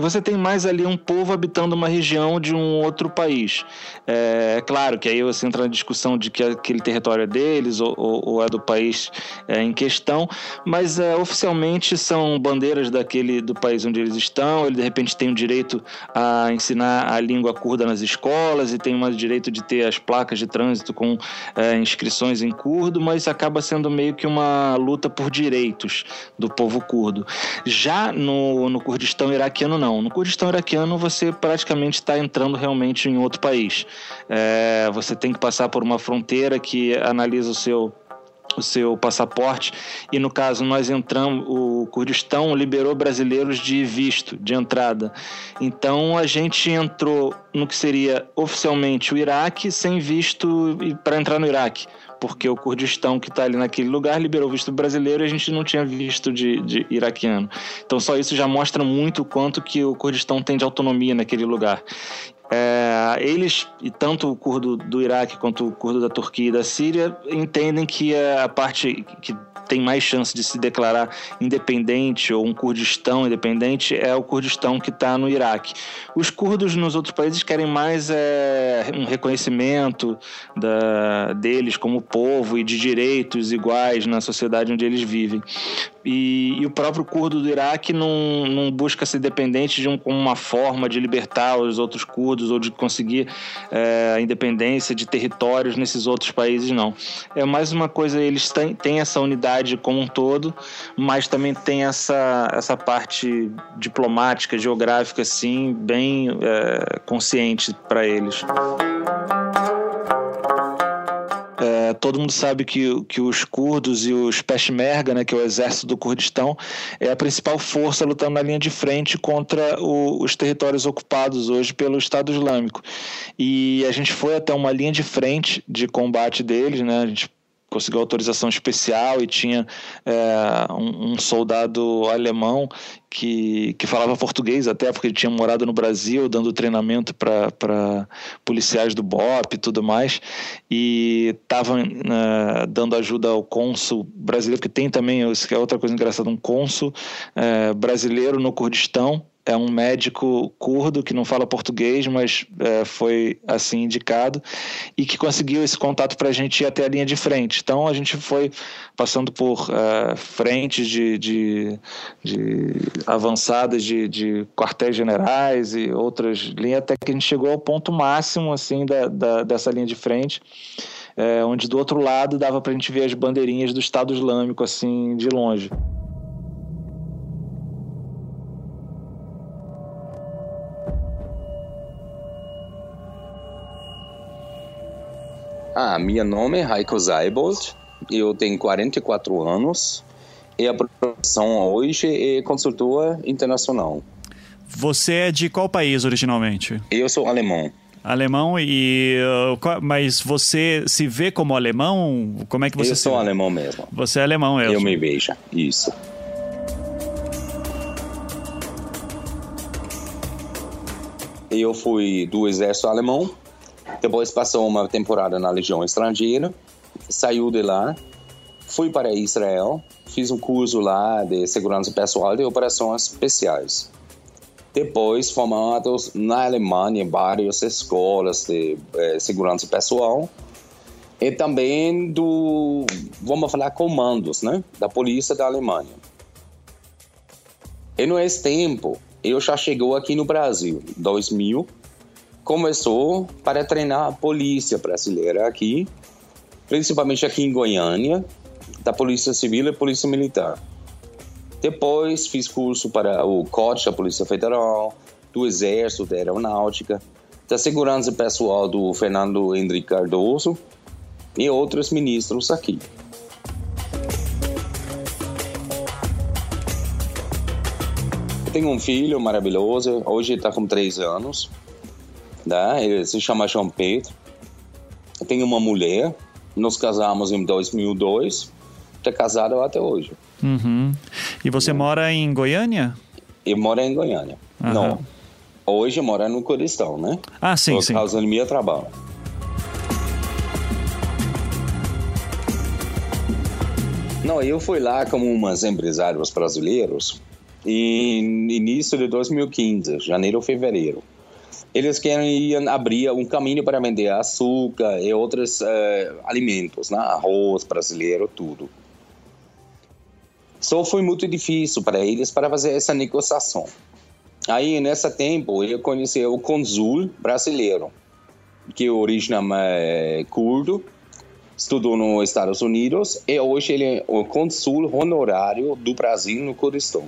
você tem mais ali um povo habitando uma região de um outro país. É, é claro que aí você entra na discussão de que aquele território é deles ou, ou, ou é do país é, em questão, mas é, oficialmente são bandeiras daquele do país onde eles estão. Ele de repente tem o direito a ensinar a língua curda nas escolas e tem o direito de ter as placas de trânsito com é, inscrições em curdo, mas acaba sendo meio que uma luta por direitos do povo curdo. Já no, no Kurdistão iraquiano, não não. No Kurdistão iraquiano, você praticamente está entrando realmente em outro país. É, você tem que passar por uma fronteira que analisa o seu o seu passaporte e no caso nós entramos o Kurdistão liberou brasileiros de visto de entrada então a gente entrou no que seria oficialmente o Iraque sem visto para entrar no Iraque porque o Kurdistão que está ali naquele lugar liberou visto brasileiro e a gente não tinha visto de, de iraquiano. Então só isso já mostra muito o quanto que o Kurdistão tem de autonomia naquele lugar. É, eles, e tanto o curdo do Iraque quanto o curdo da Turquia e da Síria, entendem que a parte que tem mais chance de se declarar independente ou um Kurdistão independente é o Kurdistão que está no Iraque. Os curdos nos outros países querem mais é, um reconhecimento da, deles como povo e de direitos iguais na sociedade onde eles vivem. E, e, o próprio curdo do Iraque não, não busca ser dependente de um, uma forma de libertar os outros curdos ou de conseguir é, a independência de territórios nesses outros países, não. É mais uma coisa, eles têm, têm essa unidade como um todo, mas também tem essa, essa parte diplomática, geográfica, assim, bem é, consciente para eles todo mundo sabe que, que os curdos e os Peshmerga, né, que é o exército do Kurdistão, é a principal força lutando na linha de frente contra o, os territórios ocupados hoje pelo Estado Islâmico. E a gente foi até uma linha de frente de combate deles, né? A gente conseguiu autorização especial e tinha é, um, um, soldado alemão que, que falava português até porque ele tinha morado no Brasil dando treinamento para policiais do BOP e tudo mais. E estava é, dando ajuda ao cônsul brasileiro que tem também isso que é outra coisa engraçada um cônsul é, brasileiro no Kurdistão é um médico curdo que não fala português, mas é, foi assim indicado e que conseguiu esse contato para a gente ir até a linha de frente. Então a gente foi passando por é, frentes de, de, de avançadas de, de, quartéis generais e outras linhas até que a gente chegou ao ponto máximo assim da, da dessa linha de frente. É, onde do outro lado dava para a gente ver as bandeirinhas do Estado Islâmico assim de longe. Ah, meu nome é Heiko Zeibold, eu tenho 44 anos e a profissão hoje é consultor internacional. Você é de qual país originalmente? Eu sou alemão. Alemão e uh, mas você se vê como alemão? Como é que você? Eu sou alemão mesmo. Você é alemão mesmo? Eu me vejo, isso. Eu fui do exército alemão depois passou uma temporada na Legião Estrangeira, saiu de lá, fui para Israel, fiz um curso lá de segurança pessoal e operações especiais. Depois, formados na Alemanha em várias escolas de eh, segurança pessoal e também do, vamos falar, comandos, né, da polícia da Alemanha. E nesse tempo, eu já chegou aqui no Brasil, 2000, começou para treinar a polícia brasileira aqui, principalmente aqui em Goiânia, da Polícia Civil e Polícia Militar. Depois fiz curso para o COT da Polícia Federal, do Exército, da Aeronáutica, da Segurança Pessoal do Fernando Henrique Cardoso e outros ministros aqui. Tenho um filho maravilhoso, hoje está com 3 anos, né? ele se chama João Pedro. Tenho uma mulher, nos casamos em 2002, está casado até hoje. Uhum. E você mora em Goiânia? Eu moro em Goiânia. Aham. Não. Hoje eu moro no Kurdistão, né? Ah, sim, Por sim. causa do meu trabalho. Não, eu fui lá como umas empresários brasileiros em início de 2015, janeiro ou fevereiro. Eles queriam abrir um caminho para vender açúcar e outros eh, alimentos, né? arroz brasileiro, tudo. Só foi muito difícil para eles para fazer essa negociação. Aí, nesse tempo, eu conheci o consul brasileiro, que é é, curdo, estudou nos Estados Unidos e hoje ele é o consul honorário do Brasil no Kurdistão.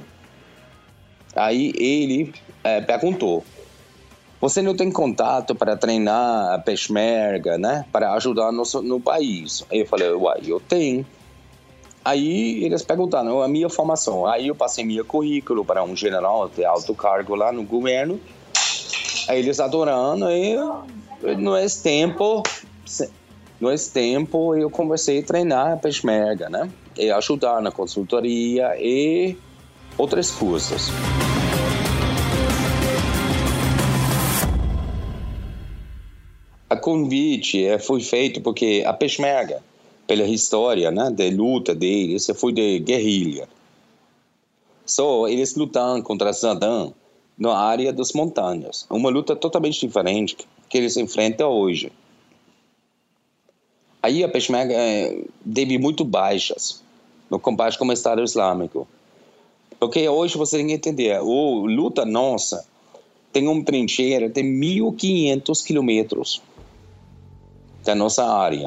Aí ele é, perguntou: Você não tem contato para treinar a peshmerga, né? Para ajudar no, no país? Aí eu falei: Uai, eu tenho. Aí eles perguntaram a minha formação. Aí eu passei meu currículo para um general de alto cargo lá no governo. Aí eles adorando e no esse tempo, no esse tempo eu comecei a treinar a peshmerga, né? E ajudar na consultoria e outras coisas. A convite eh, foi feito porque a peshmerga pela história né, de luta deles, foi de guerrilha. Só eles lutaram contra Saddam na área das montanhas. Uma luta totalmente diferente que eles enfrentam hoje. Aí a Peshmerga eh, teve muito baixas no combate com o Estado Islâmico. Porque hoje você tem que entender, o luta nossa tem uma trincheira de 1.500 quilômetros da nossa área.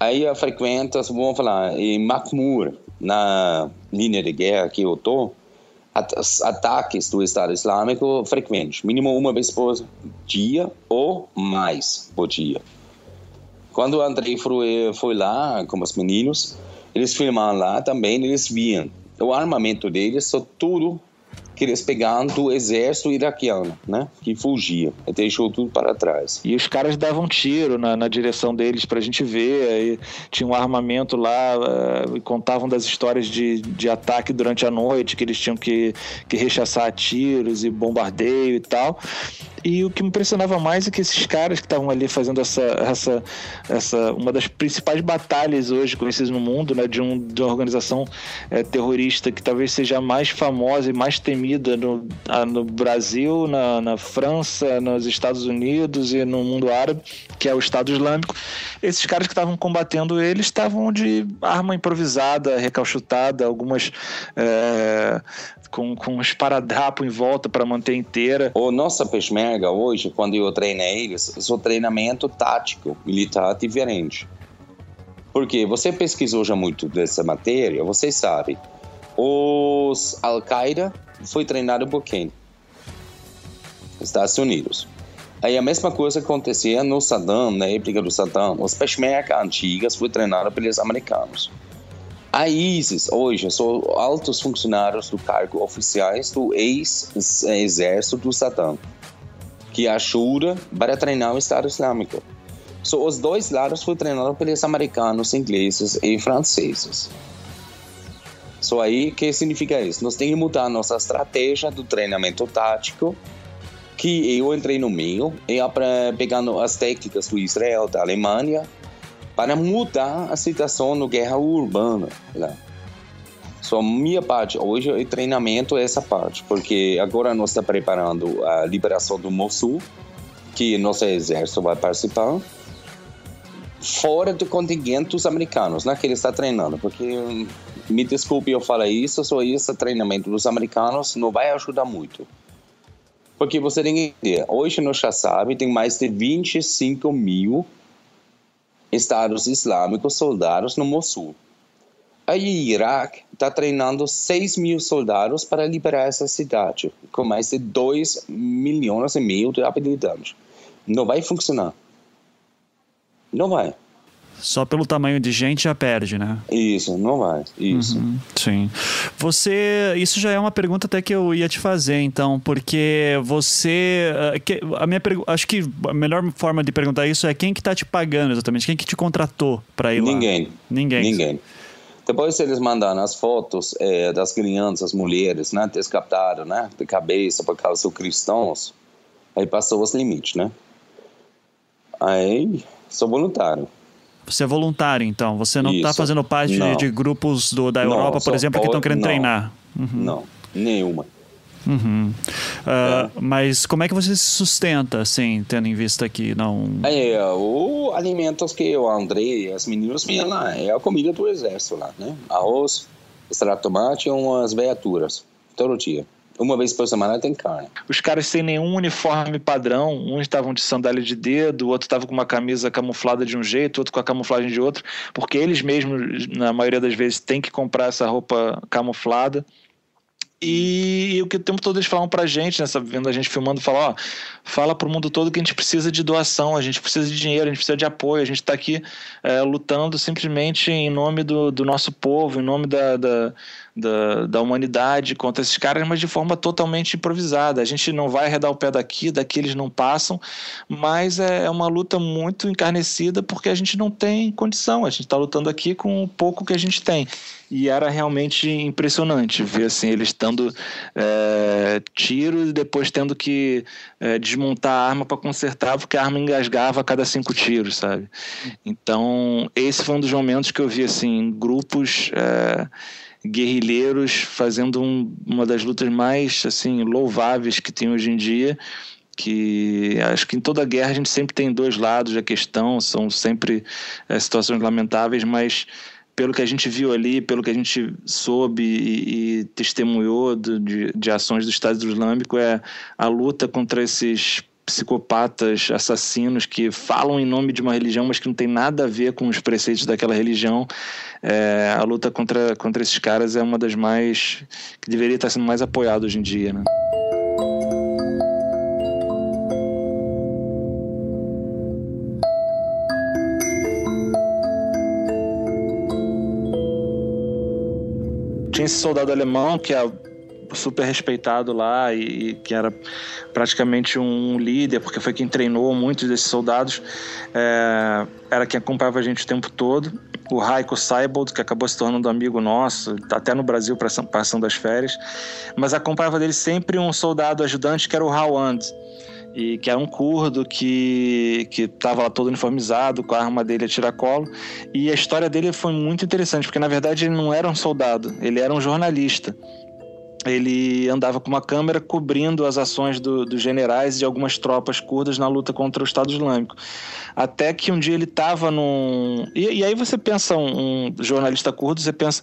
Aí eu frequento, vamos falar, em Makmur, na linha de guerra que eu estou, ataques do Estado Islâmico frequentes, mínimo uma vez por dia ou mais por dia. Quando o Andrei foi, foi lá com os meninos, eles filmaram lá também, eles viam o armamento deles, só tudo que eles pegaram do exército iraquiano, né? Que fugia, deixou tudo para trás. E os caras davam tiro na, na direção deles para a gente ver, tinha um armamento lá, uh, contavam das histórias de, de ataque durante a noite, que eles tinham que, que rechaçar tiros e bombardeio e tal. E o que me impressionava mais é que esses caras que estavam ali fazendo essa, essa, essa uma das principais batalhas hoje conhecidas no mundo, né, de, um, de uma organização é, terrorista que talvez seja a mais famosa e mais temida no, no Brasil, na, na França, nos Estados Unidos e no mundo árabe, que é o Estado Islâmico. Esses caras que estavam combatendo eles estavam de arma improvisada, recalchutada, algumas é, com, com um esparadrapo em volta para manter inteira. O nossa peshmerga hoje, quando eu treino eles, é o treinamento tático militar diferente. Porque você pesquisou já muito dessa matéria, você sabe. Os Al-Qaeda foi treinado por quem? Estados Unidos. Aí a mesma coisa acontecia no Saddam, na época do Saddam. Os peshmerga antigas foi treinado pelos americanos. A ISIS hoje são altos funcionários do cargo oficiais do ex-exército do Saddam, que ajuda para treinar o Estado Islâmico. So, os dois lados foram treinados pelos americanos, ingleses e franceses. So, aí, o que significa isso? Nós temos que mudar nossa estratégia do treinamento tático, que eu entrei no meio, e pegando as técnicas do Israel, da Alemanha, para mudar a situação no guerra urbana. Lá. Só minha parte hoje é treinamento essa parte, porque agora nós estamos preparando a liberação do Mossul, que nosso exército vai participar, fora do contingente dos americanos, né, que ele está treinando, porque me desculpe eu falar isso, só esse treinamento dos americanos não vai ajudar muito. Porque você tem que entender, hoje nós já sabemos, tem mais de 25 mil estados islâmicos soldados no Mossul. Aí o Iraque está treinando 6 mil soldados para liberar essa cidade, com mais de 2 milhões e meio de habitantes. Não vai funcionar. Não vai. Só pelo tamanho de gente já perde, né? Isso, não vai. Isso. Uhum, sim. Você. Isso já é uma pergunta até que eu ia te fazer, então, porque você. Ah, a minha Acho que a melhor forma de perguntar isso é quem que tá te pagando exatamente? Quem que te contratou para ir Ninguém. lá? Ninguém. Ninguém. Depois eles mandam as fotos é, das crianças, mulheres, né, descaptadas, né, de cabeça por causa dos cristãos. Aí passou os limites, né? Aí sou voluntário. Você é voluntário, então. Você não está fazendo parte de, de, grupos do, da Europa, não, por exemplo, que estão querendo não, treinar. Uhum. Não, nenhuma. Uhum. Uh, é. Mas como é que você se sustenta, assim, tendo em vista que não... É, o alimentos que o André e as meninas vinham lá, é a comida do exército lá, né? Arroz, extrato tomate e umas veaturas, todo dia. Uma vez por semana tem carne. Os caras sem nenhum uniforme padrão, uns estavam de sandália de dedo, o outro estava com uma camisa camuflada de um jeito, outro com a camuflagem de outro, porque eles mesmos, na maioria das vezes, têm que comprar essa roupa camuflada. E, e, o que o tempo todo eles falam pra gente, né, vendo a gente filmando, falar, ó, fala pro mundo todo que a gente precisa de doação, a gente precisa de dinheiro, a gente precisa de apoio, a gente está aqui é, lutando simplesmente em nome do, do nosso povo, em nome da, da, da, da, humanidade contra esses caras, mas de forma totalmente improvisada. A gente não vai arredar o pé daqui, daqui eles não passam, mas é, é uma luta muito encarnecida porque a gente não tem condição, a gente está lutando aqui com o pouco que a gente tem e era realmente impressionante ver assim eles dando é, tiro e depois tendo que é, desmontar a arma para consertar porque a arma engasgava a cada cinco tiros, sabe? Então esse foi um dos momentos que eu vi assim grupos é, guerrilheiros fazendo um, uma das lutas mais assim louváveis que tem hoje em dia que acho que em toda guerra a gente sempre tem dois lados da questão, são sempre é, situações lamentáveis, mas pelo que a gente viu ali, pelo que a gente soube e, e testemunhou de, de ações do Estado Islâmico, é a luta contra esses psicopatas, assassinos que falam em nome de uma religião, mas que não tem nada a ver com os preceitos daquela religião. É, a luta contra, contra esses caras é uma das mais. que deveria estar sendo mais apoiada hoje em dia. Né? tinha esse soldado alemão que é super respeitado lá e, que era praticamente um líder, porque foi quem treinou muitos desses soldados, é, era quem acompanhava a gente o tempo todo. O Raiko Seibold, que acabou se tornando amigo nosso, até no Brasil passando as férias, mas acompanhava dele sempre um soldado ajudante que era o Howand e que era um curdo que que estava lá todo uniformizado com a arma dele a tiracolo e a história dele foi muito interessante porque na verdade ele não era um soldado ele era um jornalista ele andava com uma câmera cobrindo as ações do, dos generais e de algumas tropas curdas na luta contra o Estado Islâmico. Até que um dia ele estava num. E, e, aí você pensa um, um, jornalista curdo, você pensa,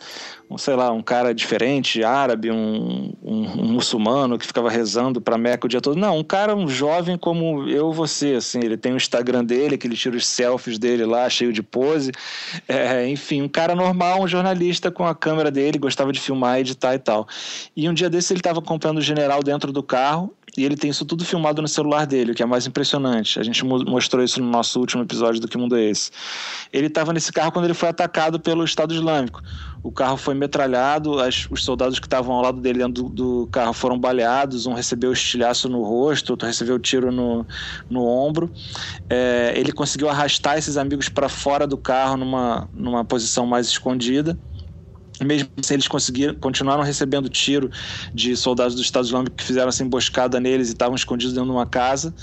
um, sei lá, um cara diferente, árabe, um, um, um muçulmano que ficava rezando para Meca o dia todo. Não, um cara, um jovem como eu você, assim, ele tem o Instagram dele, que ele tira os selfies dele lá, cheio de pose. É, enfim, um cara normal, um jornalista com a câmera dele, gostava de filmar, editar e tal. E um dia desse ele estava acompanhando o general dentro do carro e ele tem isso tudo filmado no celular dele, o que é mais impressionante. A gente mostrou isso no nosso último episódio do Que Mundo é Esse? Ele estava nesse carro quando ele foi atacado pelo Estado Islâmico. O carro foi metralhado, as, os soldados que estavam ao lado dele dentro do, do, carro foram baleados, um recebeu estilhaço no rosto, outro recebeu tiro no, no ombro. É, ele conseguiu arrastar esses amigos para fora do carro numa, numa posição mais escondida mesmo se eles conseguiram, continuaram recebendo tiro de soldados do Estado Islâmico que fizeram essa emboscada neles e estavam escondidos dentro de uma casa.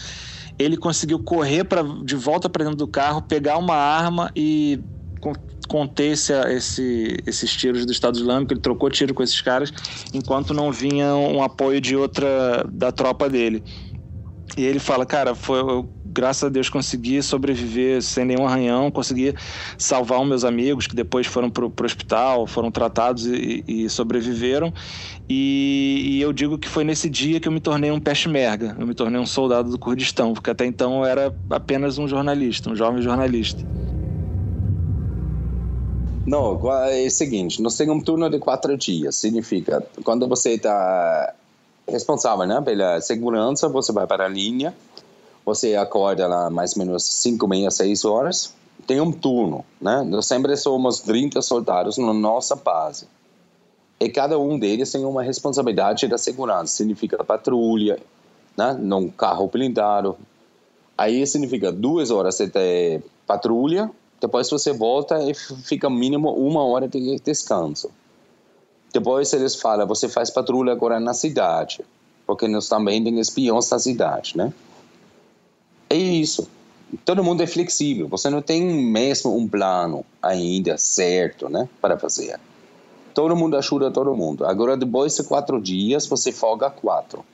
Ele conseguiu correr pra, de volta para dentro do carro, pegar uma arma e conter esse, esse, esses tiros do Estado Islâmico, ele trocou tiro com esses caras, enquanto não vinha um apoio de outra da tropa dele. E ele fala, cara, foi, eu, graças a Deus consegui sobreviver sem nenhum arranhão, consegui salvar os meus amigos que depois foram pro, pro hospital, foram tratados e, e sobreviveram. E, e, eu digo que foi nesse dia que eu me tornei um peshmerga, eu me tornei um soldado do Kurdistão, porque até então eu era apenas um jornalista, um jovem jornalista. Não, é o seguinte, nós temos um turno de quatro dias. Significa, quando você está responsável né, pela segurança, você vai para a linha, você acorda lá mais ou menos 5, meia, 6 horas, tem um turno, né? Nós sempre somos 30 soldados na nossa base. E cada um deles tem uma responsabilidade da segurança. Significa patrulha, né? Num carro blindado. Aí significa duas horas de patrulha, depois você volta e [LAUGHS] fica mínimo uma hora de descanso. Depois eles falam, você faz patrulha agora na cidade, porque nós também temos espiões na cidade, né? É isso. Todo mundo é flexível. Você não tem mesmo um plano ainda certo, né, para fazer. Todo mundo ajuda todo mundo. Agora, depois de quatro dias, você folga quatro.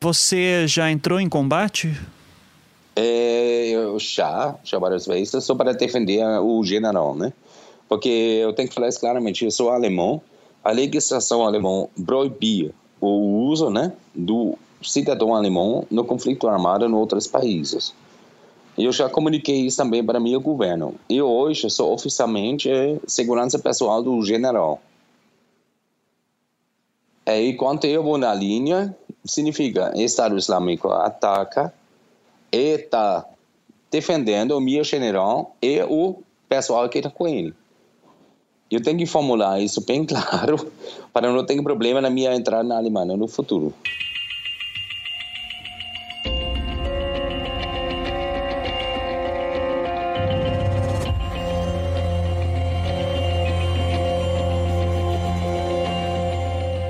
Você já entrou em combate? É, eu já, já várias vezes, só para defender o general, né? Porque eu tenho que falar isso claramente, eu sou alemão, a legislação alemã proibia o uso, né, do cidadão alemão no conflito armado em outros países. Eu já comuniquei isso também para meu governo. E hoje sou oficialmente segurança pessoal do general. E quando eu vou na linha, significa Estado Islâmico ataca está defendendo o meu general e o pessoal que está com ele. Eu tenho que formular isso bem [LAUGHS] claro para não ter problema na minha entrada na Alemanha no futuro.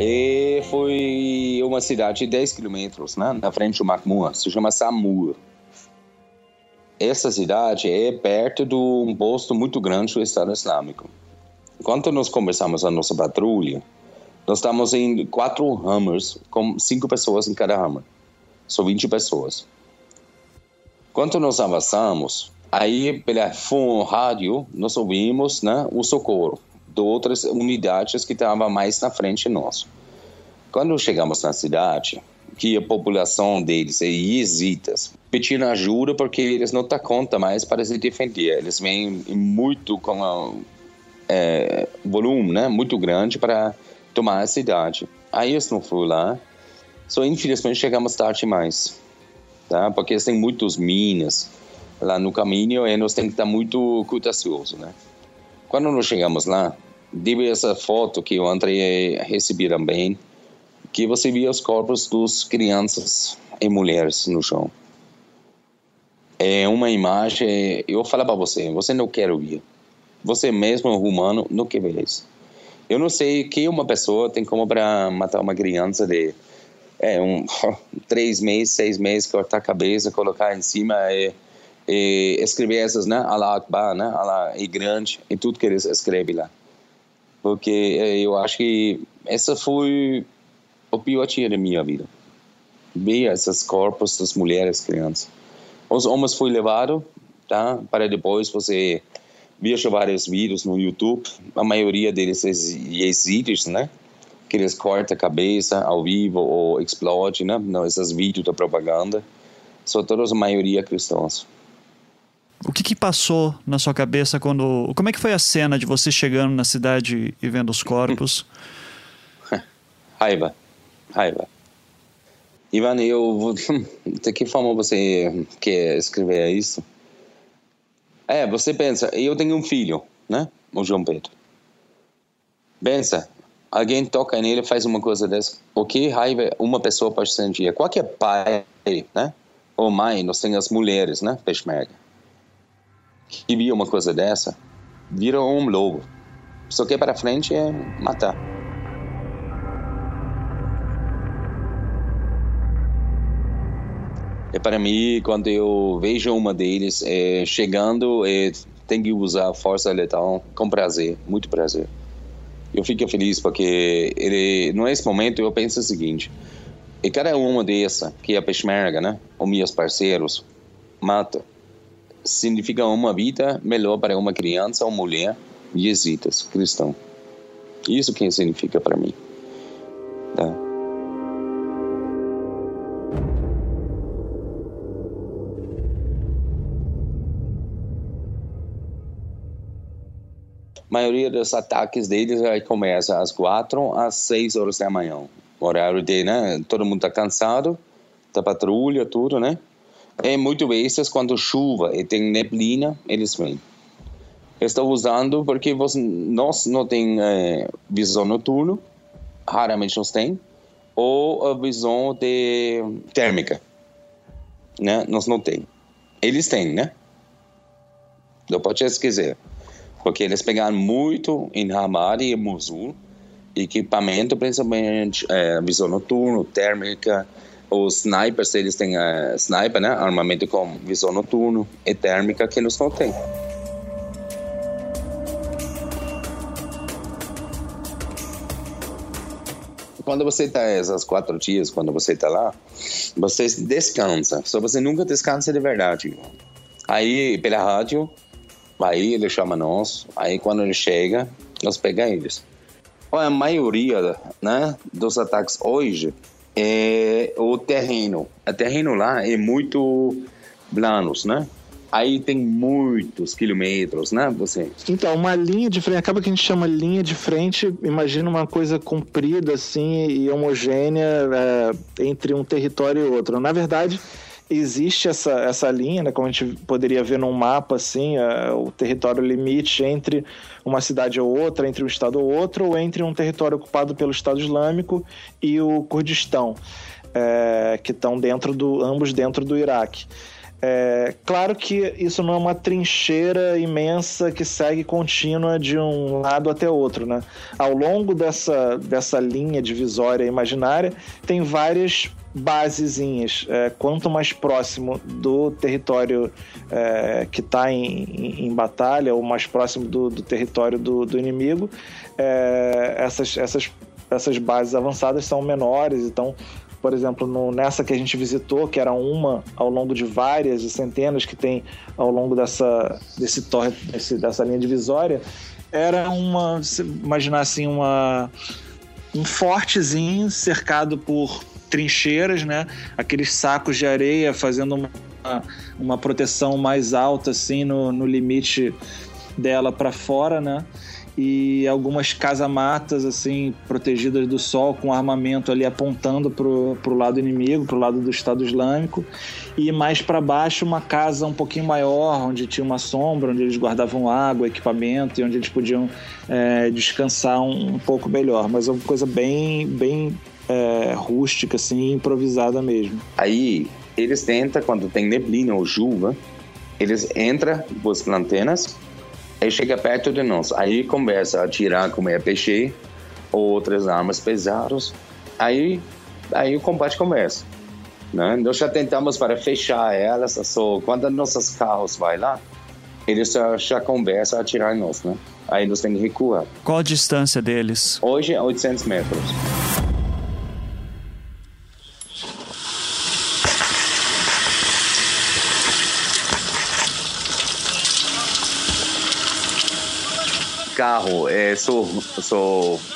E foi uma cidade de 10 quilômetros, né, na frente do Makmur, se chama Samur essa cidade é perto de um posto muito grande do Estado Islâmico. Quando nós começamos a nossa patrulha, nós estamos em quatro Hammers, com cinco pessoas em cada Hammer. São 20 pessoas. Quando nós avançamos, aí pela rádio, nós ouvimos né, o socorro de outras unidades que estavam mais na frente nosso. Quando chegamos na cidade, que a população deles é yesitas, pedindo ajuda porque eles não dão conta mais para se defender. Eles vêm muito com um é, volume né, muito grande para tomar a cidade. Aí eles não foram lá, só infelizmente chegamos tarde demais, tá? porque eles têm muitas minas lá no caminho e nós temos que estar muito cuidadosos. Né? Quando nós chegamos lá, devido essa foto que eu entrei recebi também, que você via os corpos dos crianças e mulheres no chão. É uma imagem, eu falo para você, você não quer ouvir. Você mesmo, humano, não quer ver isso. Eu não sei que uma pessoa tem como para matar uma criança de é, um, [LAUGHS] três meses, seis meses, cortar a cabeça, colocar em cima e, e escrever essas, né? Allah Akbar, né? Allah é grande, e tudo que eles escrevem lá. Porque é, eu acho que essa foi o pior dia da minha vida. Ver esses corpos das mulheres crianças. Os homens foram levados, tá? Para depois você veja vários vídeos no YouTube. A maioria deles é exílios, né? Que eles cortam a cabeça ao vivo ou explode, né? Não, esses vídeos da propaganda. São todos a maioria cristãos. O que, que, passou na sua cabeça quando. Como é que foi a cena de você chegando na cidade e vendo os corpos? [LAUGHS] Raiva raiva. Ivan, eu [LAUGHS] de que forma você quer escrever isso? É, você pensa, eu tenho um filho, né? O João Pedro. Pensa, alguém toca nele faz uma coisa dessa. O que raiva uma pessoa pode sentir? Qualquer pai, né? Ou mãe, nós temos as mulheres, né? Peshmerga. Que via uma coisa dessa, vira um lobo. Só que para frente é matar. Para mim, quando eu vejo uma deles é, chegando, é, tem que usar força letal com prazer, muito prazer. Eu fico feliz porque ele, nesse momento eu penso o seguinte, e cada uma dessa que é a Peshmerga, né, os meus parceiros, mata, significa uma vida melhor para uma criança ou mulher jesuítas, cristão. Isso que significa para mim. Tá? Maioria dos ataques deles começa às quatro às seis horas da manhã. horário de, né? Todo mundo está cansado, da patrulha, tudo, né? E muitas vezes quando chuva e tem neblina, eles vêm. Estou usando porque você, nós não tem é, visão noturna, raramente nós tem, ou a visão de térmica, né? Nós não tem. Eles têm, né? Não pode esquecer, porque eles pegaram muito em Ramadi e Mosul, equipamento principalmente é, visão noturna, térmica, os snipers eles têm uh, sniper, né? Armamento com visão noturna e térmica que eles não têm. quando você está essas quatro dias, quando você está lá, você descansa. Só você nunca descansa de verdade. Aí, pela rádio, aí ele chama nós. Aí, quando ele chega, nós pegamos eles. A maioria né, dos ataques hoje é o terreno. O terreno lá é muito planos, né? Aí tem muitos quilômetros, né? Você. Então, uma linha de frente, acaba que a gente chama linha de frente, imagina uma coisa comprida assim e homogênea é, entre um território e outro. Na verdade, existe essa, essa linha, né, como a gente poderia ver num mapa, assim, é, o território limite entre uma cidade ou outra, entre um estado ou outro, ou entre um território ocupado pelo Estado Islâmico e o Kurdistão, é, que estão dentro do, ambos dentro do Iraque. É, claro que isso não é uma trincheira imensa que segue contínua de um lado até outro, né? Ao longo dessa, dessa linha divisória imaginária, tem várias basezinhas. É, quanto mais próximo do território é, que está em, em, em, batalha, ou mais próximo do, do território do, do inimigo, é, essas, essas, essas bases avançadas são menores, então por exemplo, no, nessa que a gente visitou, que era uma ao longo de várias e centenas que tem ao longo dessa, desse torre, desse, dessa linha divisória, era uma, imaginar assim, uma, um fortezinho cercado por trincheiras, né? Aqueles sacos de areia fazendo uma, uma proteção mais alta, assim, no, no limite dela para fora, né? e algumas casamatas assim protegidas do sol com armamento ali apontando pro, pro lado inimigo, pro lado do Estado Islâmico e mais para baixo uma casa um pouquinho maior onde tinha uma sombra, onde eles guardavam água, equipamento e onde eles podiam é, descansar um, um, pouco melhor, mas é uma coisa bem bem é, rústica assim, improvisada mesmo. Aí eles tentam quando tem neblina ou chuva, eles entram com as lanternas Aí chega perto de nós, aí começa a atirar com RPG ou outras armas pesadas. Aí, aí o combate começa. Né? Nós já tentamos para fechar elas, só quando nossos carros vai lá, eles já, já começam a atirar em nós, né? Aí nós temos que recuar. Qual a distância deles? Hoje é 800 metros. Carro, é,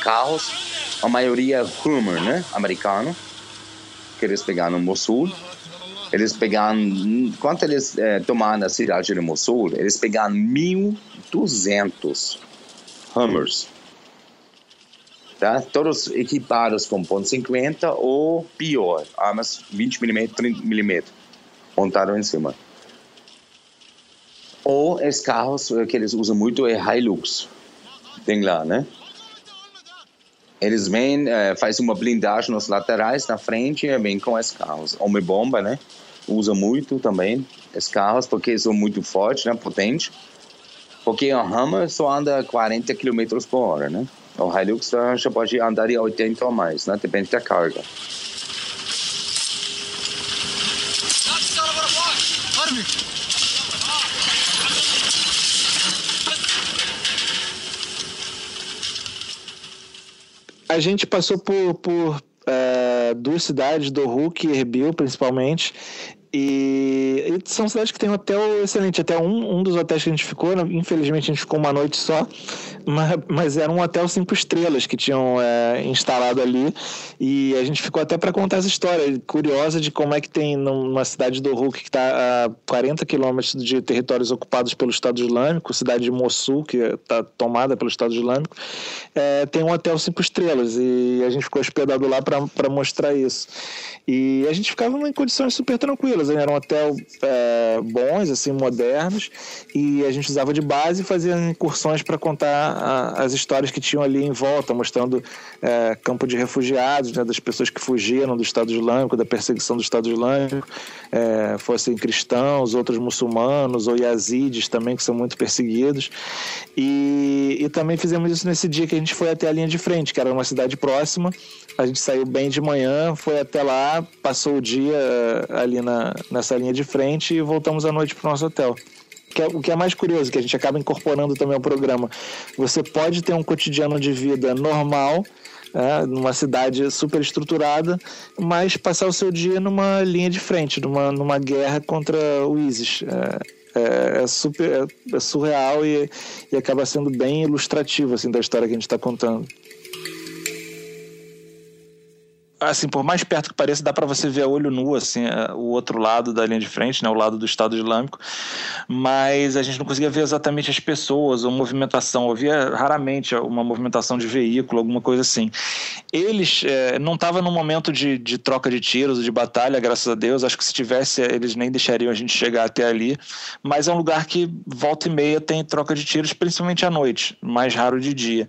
carros, a maioria Hummer, né? Americano, que eles pegaram no Mosul. Eles pegaram, quando eles é, tomaram a cidade de Mosul, eles pegaram 1.200 Hummers. Tá? Todos equipados com ponto .50 ou pior, armas 20mm, 30mm, montaram em cima. Ou os carros que eles usam muito é Hilux, tem lá, né? Eles vêm, é, faz uma blindagem nos laterais, na frente, e vem com os carros. Homem-bomba, né? Usa muito também os carros, porque são muito fortes, né? Potente. Porque o Hammer só anda 40 km por hora, né? O Hilux já pode andar de 80 ou mais, né? Depende da carga. A gente passou por, por é, duas cidades, do Hulk e Erbil, principalmente, e, e, são cidades que tem um hotel excelente. Até um, um dos hotéis que a gente ficou, né, infelizmente a gente ficou uma noite só, mas, mas era um hotel cinco estrelas que tinham é, instalado ali. E a gente ficou até para contar essa história curiosa de como é que tem numa cidade do Hulk que está a 40 quilômetros de territórios ocupados pelo Estado Islâmico, cidade de Mossul, que está tomada pelo Estado Islâmico, é, tem um hotel cinco estrelas. E a gente ficou hospedado lá para mostrar isso. E a gente ficava em condições super tranquilas, era um hotel é, bons, assim, modernos, e a gente usava de base e fazia incursões para contar as histórias que tinham ali em volta, mostrando é, campo de refugiados, né, das pessoas que fugiram do Estado Islâmico, da perseguição do Estado Islâmico, é, fossem cristãos, outros muçulmanos ou yazidis também, que são muito perseguidos. E, e também fizemos isso nesse dia que a gente foi até a linha de frente, que era uma cidade próxima, a gente saiu bem de manhã, foi até lá, passou o dia eh, ali na, nessa linha de frente e voltamos à noite para o nosso hotel. Que é, o que é mais curioso, que a gente acaba incorporando também ao programa. Você pode ter um cotidiano de vida normal, é, numa cidade super estruturada, mas passar o seu dia numa linha de frente, numa, numa guerra contra o ISIS. É, é, é super, é, é surreal e, e acaba sendo bem ilustrativo assim, da história que a gente está contando assim, por mais perto que pareça, dá para você ver a olho nu, assim, é, o outro lado da linha de frente, né, o lado do Estado Islâmico, mas a gente não conseguia ver exatamente as pessoas ou movimentação, havia raramente uma movimentação de veículo, alguma coisa assim. Eles é, não estavam no momento de, de troca de tiros, de batalha, graças a Deus, acho que se tivesse, eles nem deixariam a gente chegar até ali, mas é um lugar que volta e meia tem troca de tiros, principalmente à noite, mais raro de dia.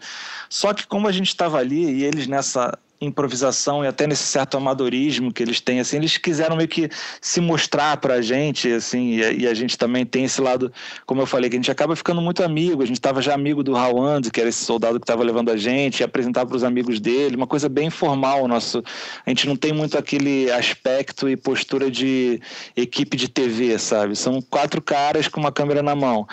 Só que como a gente estava ali e eles nessa improvisação e até nesse certo amadorismo que eles têm, assim, eles quiseram meio que se mostrar para a gente, assim, e, e, a gente também tem esse lado, como eu falei, que a gente acaba ficando muito amigo, a gente estava já amigo do Hawand, que era esse soldado que estava levando a gente, e apresentar para os amigos dele, uma coisa bem informal, nosso, a gente não tem muito aquele aspecto e postura de equipe de TV, sabe? São quatro caras com uma câmera na mão.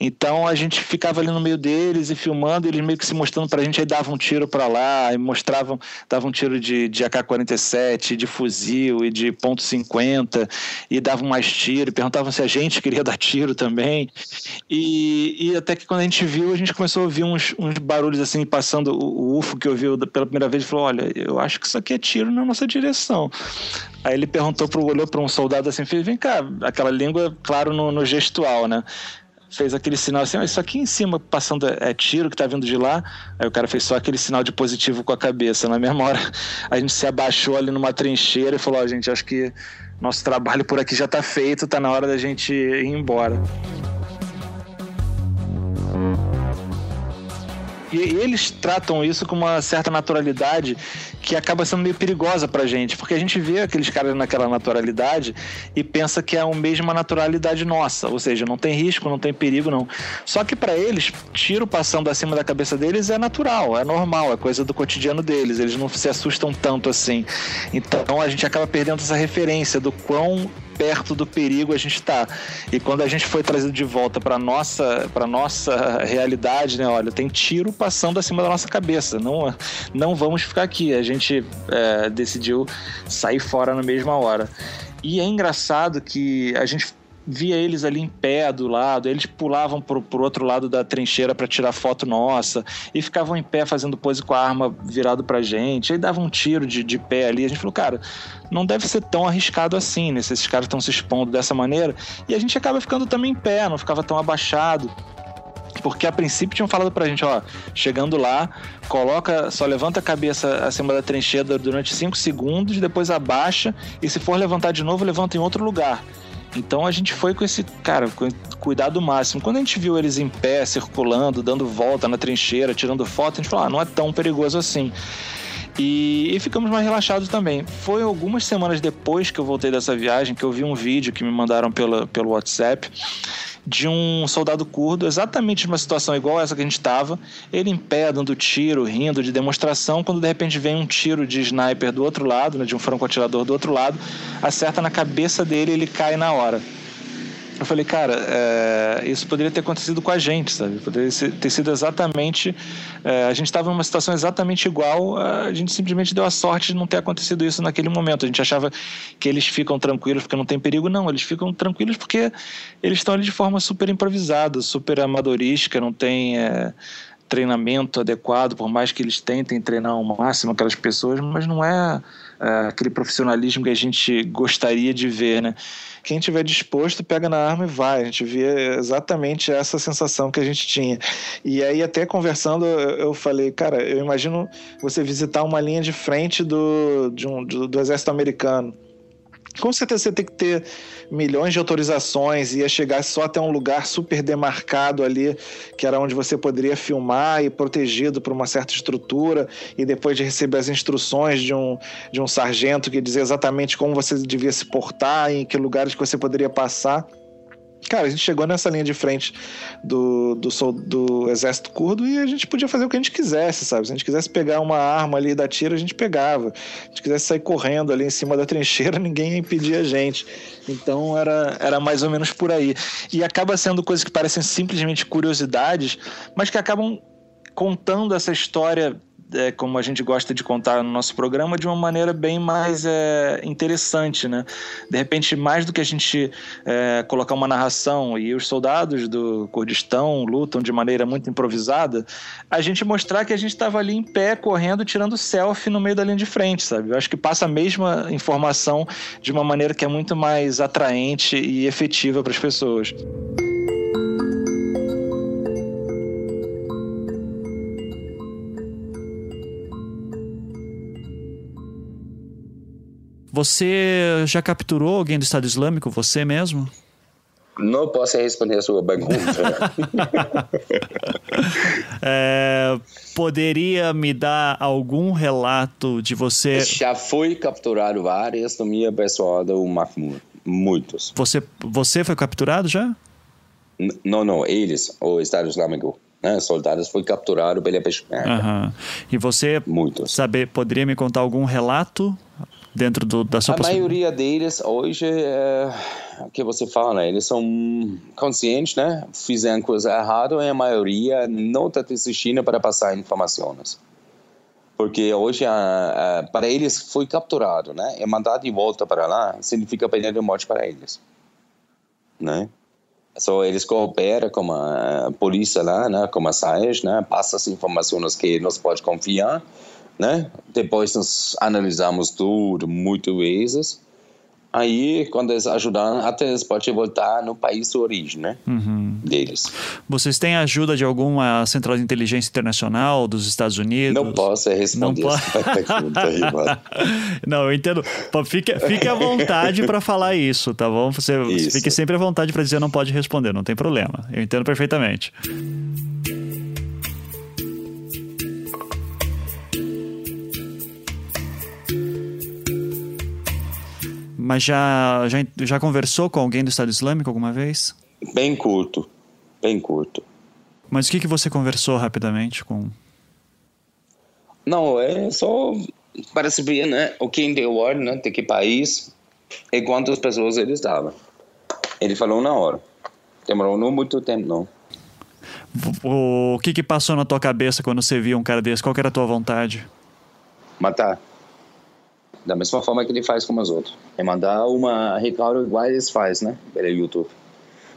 Então a gente ficava ali no meio deles e filmando, eles meio que se mostrando para a gente, aí davam um tiro para lá e mostravam dava um tiro de, de AK-47, de fuzil e de ponto .50 e davam mais tiro, perguntavam se a gente queria [LAUGHS] dar tiro também. E, e até que quando a gente viu, a gente começou a ouvir uns, uns barulhos assim, passando o, o UFO que ouviu pela primeira vez e falou: Olha, eu acho que isso aqui é tiro na nossa direção. Aí ele perguntou, pro, olhou para um soldado assim, fez: Vem cá, aquela língua, claro, no, no gestual, né? Fez aquele sinal assim, isso aqui em cima passando é, é tiro que tá vindo de lá. Aí o cara fez só aquele sinal de positivo com a cabeça. Na mesma hora, [LAUGHS] a gente se abaixou ali numa trincheira e falou: Ó, oh, gente, acho que nosso trabalho por aqui já tá feito, tá na hora da gente ir embora. E eles tratam isso com uma certa naturalidade que acaba sendo meio perigosa pra gente, porque a gente vê aqueles caras naquela naturalidade e pensa que é a mesma naturalidade nossa, ou seja, não tem risco, não tem perigo, não. Só que para eles, tiro passando acima da cabeça deles é natural, é normal, é coisa do cotidiano deles, eles não se assustam tanto assim. Então a gente acaba perdendo essa referência do quão perto do perigo a gente está. E quando a gente foi trazido de volta para nossa para nossa realidade, né? Olha, tem tiro passando acima da nossa cabeça. Não não vamos ficar aqui. A gente é, decidiu sair fora na mesma hora. E é engraçado que a gente via eles ali em pé do lado, eles pulavam pro, pro outro lado da trincheira para tirar foto nossa e ficavam em pé fazendo pose com a arma virado pra gente, aí davam um tiro de, de pé ali. A gente falou, cara, não deve ser tão arriscado assim, né? Se esses caras estão se expondo dessa maneira. E a gente acaba ficando também em pé, não ficava tão abaixado porque a princípio tinham falado pra gente, ó, chegando lá, coloca, só levanta a cabeça acima da trincheira durante 5 segundos, depois abaixa e se for levantar de novo, levanta em outro lugar. Então a gente foi com esse, cara, com cuidado máximo. Quando a gente viu eles em pé, circulando, dando volta na trincheira, tirando foto, a gente falou, ah, não é tão perigoso assim. E, e, ficamos mais relaxados também. Foi algumas semanas depois que eu voltei dessa viagem que eu vi um vídeo que me mandaram pelo, pelo WhatsApp de um soldado curdo, exatamente numa situação igual essa que a gente estava, ele em pé, dando tiro, rindo de demonstração, quando de repente vem um tiro de sniper do outro lado, né, de um franco-atirador do outro lado, acerta na cabeça dele e ele cai na hora. Eu falei, cara, é, isso poderia ter acontecido com a gente, sabe? Poderia ter sido exatamente. É, a gente estava numa situação exatamente igual, a gente simplesmente deu a sorte de não ter acontecido isso naquele momento. A gente achava que eles ficam tranquilos porque não tem perigo. Não, eles ficam tranquilos porque eles estão ali de forma super improvisada, super amadorística, não tem. É, treinamento adequado, por mais que eles tentem treinar ao máximo aquelas pessoas, mas não é, é aquele profissionalismo que a gente gostaria de ver, né? quem tiver disposto pega na arma e vai. A gente via exatamente essa sensação que a gente tinha. E aí, até conversando, eu falei, cara, eu imagino você visitar uma linha de frente do, de um, do, do exército americano com certeza você tem que ter milhões de autorizações, ia chegar só até um lugar super demarcado ali, que era onde você poderia filmar e protegido por uma certa estrutura, e depois de receber as instruções de um, de um sargento que dizia exatamente como você devia se portar, em que lugares que você poderia passar. Cara, a gente chegou nessa linha de frente do, do, do exército curdo e a gente podia fazer o que a gente quisesse, sabe? Se a gente quisesse pegar uma arma ali da tira, a gente pegava. Se a gente quisesse sair correndo ali em cima da trincheira, [LAUGHS] ninguém ia impedir a gente. Então era, era mais ou menos por aí. E acaba sendo coisas que parecem simplesmente curiosidades, mas que acabam contando essa história é, como a gente gosta de contar no nosso programa, de uma maneira bem mais é, interessante, né? De repente, mais do que a gente é, colocar uma narração e os soldados do Kurdistão lutam de maneira muito improvisada, a gente mostrar que a gente estava ali em pé, correndo, tirando selfie no meio da linha de frente, sabe? Eu acho que passa a mesma informação de uma maneira que é muito mais atraente e efetiva para as pessoas. Você já capturou alguém do Estado Islâmico, você mesmo? Não posso responder a sua pergunta. [LAUGHS] é, poderia me dar algum relato de você? Já fui capturado várias no minha pessoal do Mahmoud. Muitos. Você, você foi capturado já? N não, não. Eles, o Estado Islâmico. Né, soldados foi capturado pela Peshmerga. Uhum. E você Muitos. saber poderia me contar algum relato dentro do, da sua A maioria deles hoje, é, que você fala, né? eles são conscientes, né? Fizeram coisa errada e a maioria não está desistindo para passar informações. Porque hoje, a, a, para eles, foi capturado, né? E mandado de volta para lá significa pena de morte para eles, né? Só eles cooperam com a polícia lá, né? Com a SAES, né? Passa as informações que nós pode confiar né? Depois nós analisamos tudo, muitas vezes. Aí, quando eles ajudaram, até eles podem voltar no país de origem, né? Uhum. Deles. Vocês têm ajuda de alguma central de inteligência internacional dos Estados Unidos? Não posso responder Não essa pergunta [LAUGHS] Não, eu entendo. Fique, fique à vontade para falar isso, tá bom? Você, você fique sempre à vontade para dizer não pode responder, não tem problema. Eu entendo perfeitamente. Mas já, já, já conversou com alguém do Estado Islâmico alguma vez? Bem curto, bem curto. Mas o que, que você conversou rapidamente com? Não, é só para saber né, o que deu ordem, né, de que país e quantas pessoas ele estava. Ele falou na hora. Demorou não muito tempo, não. O que, que passou na tua cabeça quando você viu um cara desse? Qual era a tua vontade? Matar da mesma forma que ele faz com os outros. É mandar uma recado igual eles fazem, né? Pelo YouTube.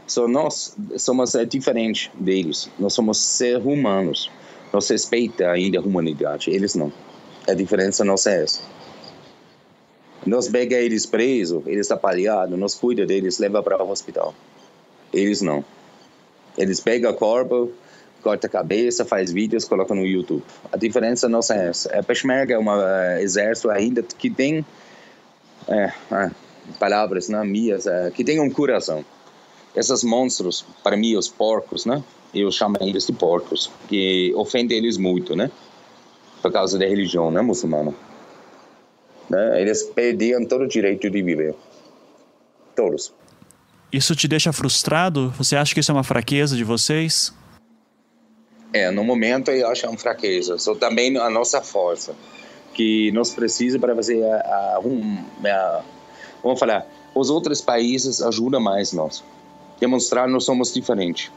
So, nós somos é, diferentes deles. Nós somos seres humanos. Nós respeitamos ainda a humanidade. Eles não. A diferença nossa é essa. Nós pega eles presos, eles apalhados, nós cuida deles, leva para o hospital. Eles não. Eles pegam o corpo, corta a cabeça, faz vídeos, coloca no YouTube. A diferença nossa é essa. A Peshmerga é um uh, exército ainda que tem é, é, palavras né, minhas, é, que tem um coração. Esses monstros, para mim, os porcos, né? Eu chamo eles de porcos, que ofende eles muito, né? Por causa da religião, né, muçulmana. Né? Eles perdiam todo o direito de viver. Todos. Isso te deixa frustrado? Você acha que isso é uma fraqueza de vocês? É, no momento eu acho uma fraqueza. Só também a nossa força, que nós precisamos para fazer a, a, a, vamos falar, os outros países ajudam mais nós. demonstrar nós somos diferentes.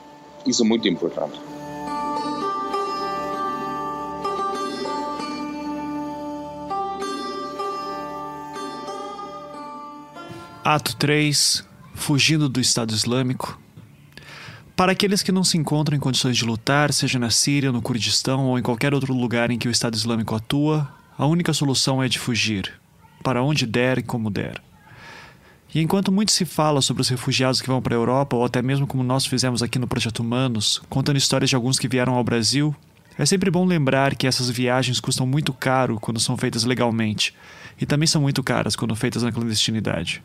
Isso é muito importante. Ato 3 Fugindo do Estado Islâmico. Para aqueles que não se encontram em condições de lutar, seja na Síria, no Kurdistão ou em qualquer outro lugar em que o Estado Islâmico atua, a única solução é de fugir, para onde der e como der. E enquanto muito se fala sobre os refugiados que vão para a Europa, ou até mesmo como nós fizemos aqui no Projeto Humanos, contando histórias de alguns que vieram ao Brasil, é sempre bom lembrar que essas viagens custam muito caro quando são feitas legalmente, e também são muito caras quando feitas na clandestinidade.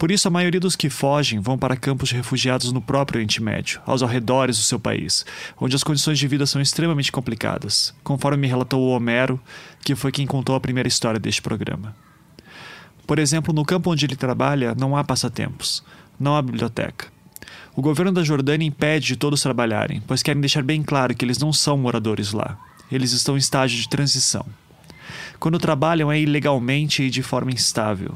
Por isso, a maioria dos que fogem vão para campos de refugiados no próprio Oriente Médio, aos arredores do seu país, onde as condições de vida são extremamente complicadas, conforme me relatou o Homero, que foi quem contou a primeira história deste programa. Por exemplo, no campo onde ele trabalha, não há passatempos, não há biblioteca. O governo da Jordânia impede de todos trabalharem, pois querem deixar bem claro que eles não são moradores lá. Eles estão em estágio de transição. Quando trabalham é ilegalmente e de forma instável.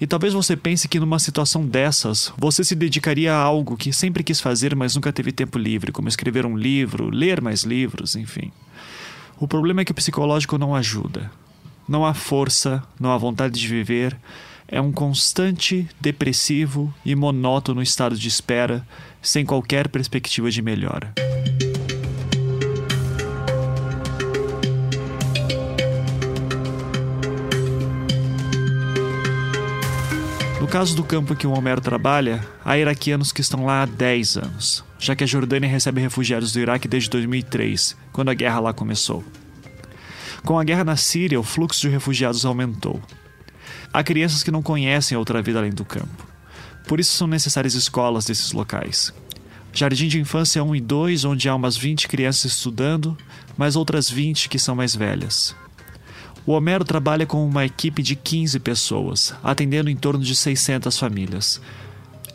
E talvez você pense que numa situação dessas, você se dedicaria a algo que sempre quis fazer, mas nunca teve tempo livre, como escrever um livro, ler mais livros, enfim. O problema é que o psicológico não ajuda. Não há força, não há vontade de viver. É um constante, depressivo e monótono estado de espera, sem qualquer perspectiva de melhora. Caso do campo que o Homero trabalha, há iraquianos que estão lá há 10 anos, já que a Jordânia recebe refugiados do Iraque desde 2003, quando a guerra lá começou. Com a guerra na Síria, o fluxo de refugiados aumentou. Há crianças que não conhecem outra vida além do campo. Por isso são necessárias escolas desses locais. Jardim de Infância 1 e 2, onde há umas 20 crianças estudando, mais outras 20 que são mais velhas. O Homero trabalha com uma equipe de 15 pessoas, atendendo em torno de 600 famílias.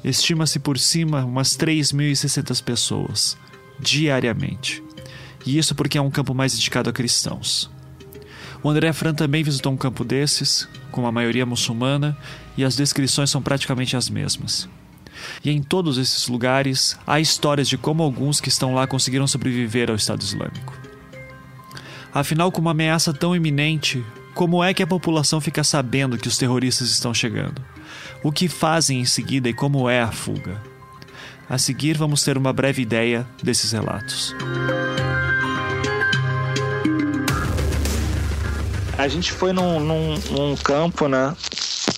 Estima-se por cima umas 3.600 pessoas, diariamente. E isso porque é um campo mais dedicado a cristãos. O André Fran também visitou um campo desses, com a maioria muçulmana, e as descrições são praticamente as mesmas. E em todos esses lugares há histórias de como alguns que estão lá conseguiram sobreviver ao Estado Islâmico. Afinal, com uma ameaça tão iminente, como é que a população fica sabendo que os terroristas estão chegando? O que fazem em seguida e como é a fuga? A seguir, vamos ter uma breve ideia desses relatos. A gente foi num, num, num campo, né?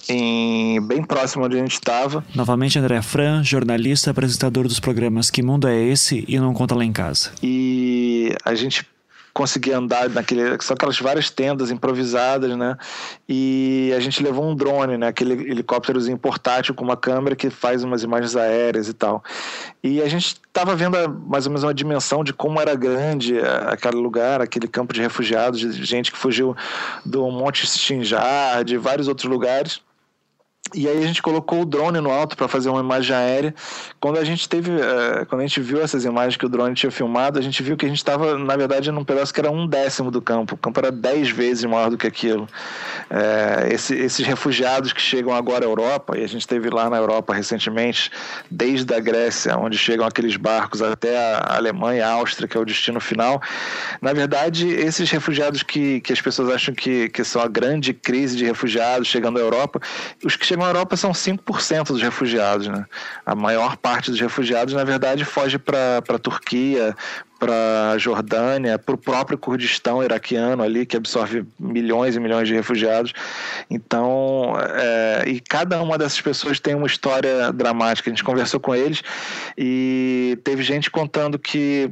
Em, bem próximo onde a gente estava. Novamente, André Fran, jornalista, apresentador dos programas Que Mundo é Esse e Não Conta Lá em Casa. E a gente conseguia andar naquele. São aquelas várias tendas improvisadas, né? E a gente levou um drone, né? Aquele helicópterozinho portátil com uma câmera que faz umas imagens aéreas e tal. E a gente estava vendo mais ou menos uma dimensão de como era grande aquele lugar, aquele campo de refugiados, de gente que fugiu do Monte Sinjar, de vários outros lugares. E aí a gente colocou o drone no alto para fazer uma imagem aérea. Quando a gente teve, uh, quando a gente viu essas imagens que o drone tinha filmado, a gente viu que a gente estava, na verdade, num pedaço que era um décimo do campo. O campo era dez vezes maior do que aquilo. Uh, esse, esses refugiados que chegam agora à Europa, e a gente esteve lá na Europa recentemente, desde a Grécia, onde chegam aqueles barcos até a Alemanha, a Áustria, que é o destino final. Na verdade, esses refugiados que, que as pessoas acham que, que são a grande crise de refugiados chegando à Europa, os que chegam à Europa são 5% dos refugiados. Né? A maior parte dos refugiados, na verdade, foge para a Turquia, para a Jordânia, para o próprio Kurdistão iraquiano ali, que absorve milhões e milhões de refugiados. Então, é, e cada uma dessas pessoas tem uma história dramática. A gente conversou com eles e teve gente contando que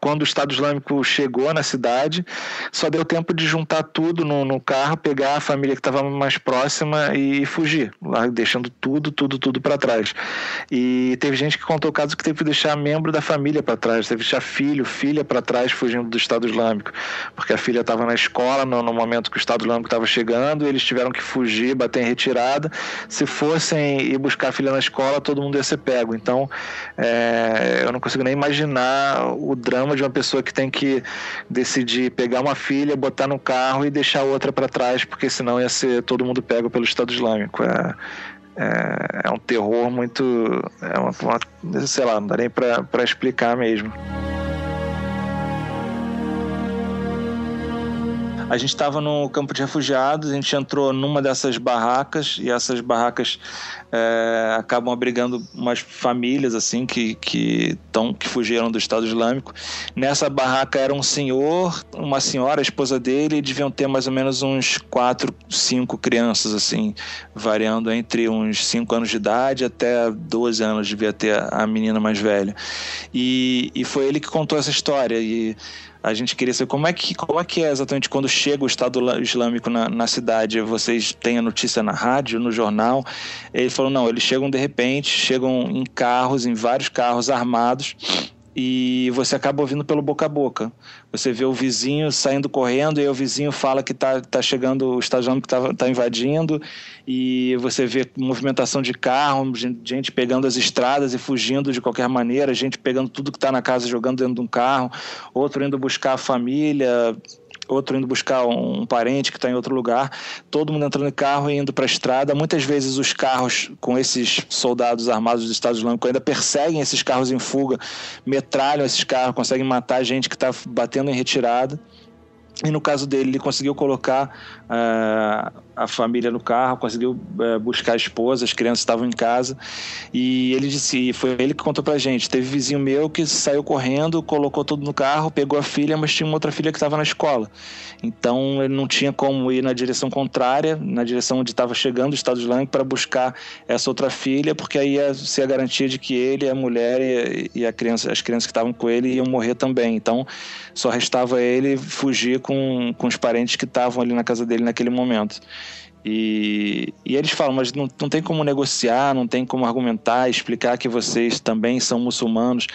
quando o Estado Islâmico chegou na cidade, só deu tempo de juntar tudo no, no carro, pegar a família que estava mais próxima e fugir, lá deixando tudo, tudo, tudo para trás. E teve gente que contou casos que teve que deixar membro da família para trás, teve que deixar filho, filha para trás fugindo do Estado Islâmico, porque a filha estava na escola no, no, momento que o Estado Islâmico estava chegando, eles tiveram que fugir, bater em retirada. Se fossem ir buscar a filha na escola, todo mundo ia ser pego. Então, é, eu não consigo nem imaginar o drama de uma pessoa que tem que decidir pegar uma filha, botar no carro e deixar outra para trás, porque senão ia ser todo mundo pego pelo Estado Islâmico. É, é, é um terror muito. É uma, uma, sei lá, não dá nem para explicar mesmo. A gente estava no campo de refugiados, a gente entrou numa dessas barracas e essas barracas é, acabam abrigando umas famílias assim que que, tão, que fugiram do Estado Islâmico. Nessa barraca era um senhor, uma senhora, a esposa dele, e deviam ter mais ou menos uns quatro, cinco crianças assim, variando entre uns cinco anos de idade até 12 anos devia ter a menina mais velha. E, e foi ele que contou essa história e a gente queria saber como é que, como é, que é exatamente quando chega o Estado Islâmico na, na cidade. Vocês têm a notícia na rádio, no jornal? Ele falou: não, eles chegam de repente, chegam em carros, em vários carros armados e você acaba ouvindo pelo boca a boca. Você vê o vizinho saindo correndo e aí o vizinho fala que está tá chegando, o estagiário que está tá invadindo e você vê movimentação de carro, gente pegando as estradas e fugindo de qualquer maneira, gente pegando tudo que está na casa jogando dentro de um carro, outro indo buscar a família, outro indo buscar um parente que está em outro lugar, todo mundo entrando em carro e indo para a estrada. Muitas vezes os carros com esses soldados armados do Estado Islâmico ainda perseguem esses carros em fuga, metralham esses carros, conseguem matar gente que está batendo em retirada. E no caso dele, ele conseguiu colocar a família no carro, conseguiu uh, buscar a esposa, as crianças estavam em casa. E ele disse, foi ele que contou pra gente: teve vizinho meu que saiu correndo, colocou tudo no carro, pegou a filha, mas tinha uma outra filha que estava na escola. Então ele não tinha como ir na direção contrária, na direção onde estava chegando o Estado Islâmico, para buscar essa outra filha, porque aí ia ser a garantia de que ele, a mulher e, e a criança, as crianças que estavam com ele iam morrer também. Então só restava ele fugir com, com os parentes que estavam ali na casa dele naquele momento. E, e, eles falam, mas não, não tem como negociar, não tem como argumentar, explicar que vocês também são muçulmanos.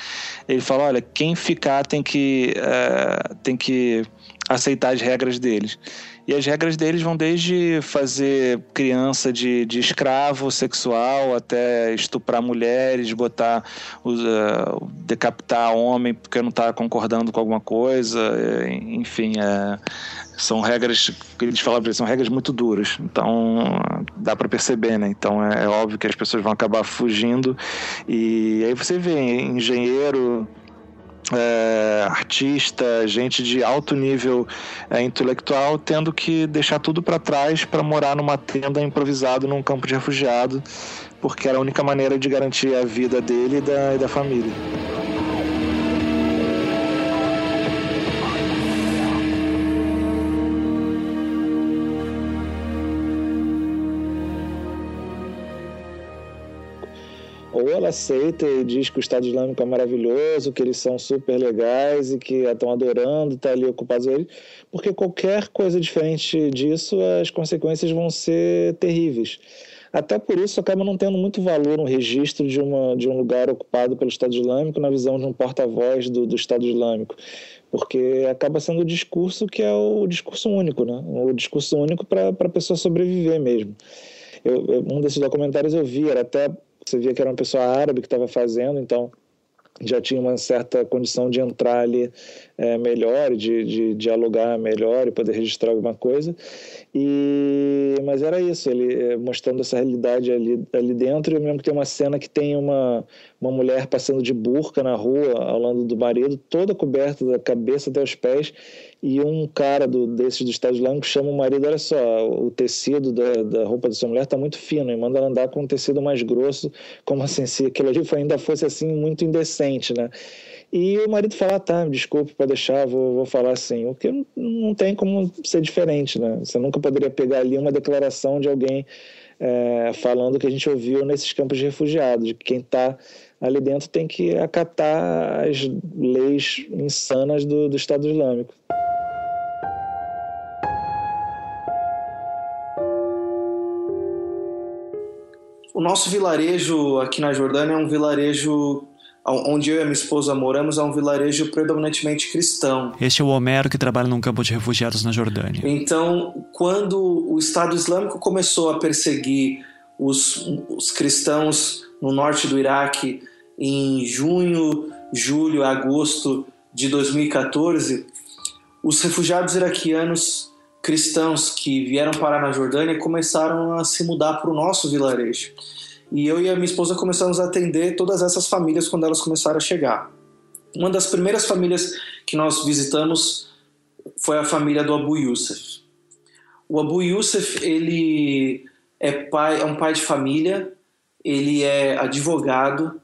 Ele fala, olha, quem ficar tem que, uh, tem que aceitar as regras deles. E as regras deles vão desde fazer criança de, de escravo sexual até estuprar mulheres, botar, uh, decapitar homem porque não está concordando com alguma coisa, enfim, é, são regras que eles falam são regras muito duras. Então dá para perceber, né? Então é, é óbvio que as pessoas vão acabar fugindo e aí você vê engenheiro é, artista, gente de alto nível é, intelectual, tendo que deixar tudo para trás para morar numa tenda improvisada num campo de refugiado, porque era a única maneira de garantir a vida dele e da, e da família. Ela aceita e diz que o Estado Islâmico é maravilhoso, que eles são super legais e que estão adorando, tá ali ocupados ali, porque qualquer coisa diferente disso, as consequências vão ser terríveis. Até por isso acaba não tendo muito valor um registro de, uma, de um lugar ocupado pelo Estado Islâmico na visão de um porta-voz do, do Estado Islâmico porque acaba sendo o discurso que é o discurso único, né? O discurso único para a pessoa sobreviver mesmo. Eu, eu, um desses documentários eu vi, era até você via que era uma pessoa árabe que estava fazendo, então já tinha uma certa condição de entrar ali é, melhor, de, de dialogar melhor e poder registrar alguma coisa. E mas era isso, ele é, mostrando essa realidade ali, ali dentro. Eu lembro que tem uma cena que tem uma, uma mulher passando de burca na rua ao lado do marido, toda coberta da cabeça até os pés, e um cara do, desses do Estado Islâmico chama o marido, olha só, o tecido da, da roupa da sua mulher está muito fino, e manda ela andar com um tecido mais grosso, como assim, se aquilo ali ainda fosse assim muito indecente, né? E o marido fala, ah, tá, desculpe, pode deixar, vou, vou falar assim. O que não tem como ser diferente, né? Você nunca poderia pegar ali uma declaração de alguém é, falando que a gente ouviu nesses campos de refugiados, que quem está ali dentro tem que acatar as leis insanas do, do Estado Islâmico. O nosso vilarejo aqui na Jordânia é um vilarejo onde eu e a minha esposa moramos, é um vilarejo predominantemente cristão. Este é o Homero que trabalha num campo de refugiados na Jordânia. Então, quando o Estado Islâmico começou a perseguir os, os cristãos no norte do Iraque em junho, julho, agosto de 2014, os refugiados iraquianos cristãos que vieram parar na Jordânia começaram a se mudar para o nosso vilarejo. E eu e a minha esposa começamos a atender todas essas famílias quando elas começaram a chegar. Uma das primeiras famílias que nós visitamos foi a família do Abu Youssef. O Abu Youssef, ele é pai, é um pai de família, ele é advogado,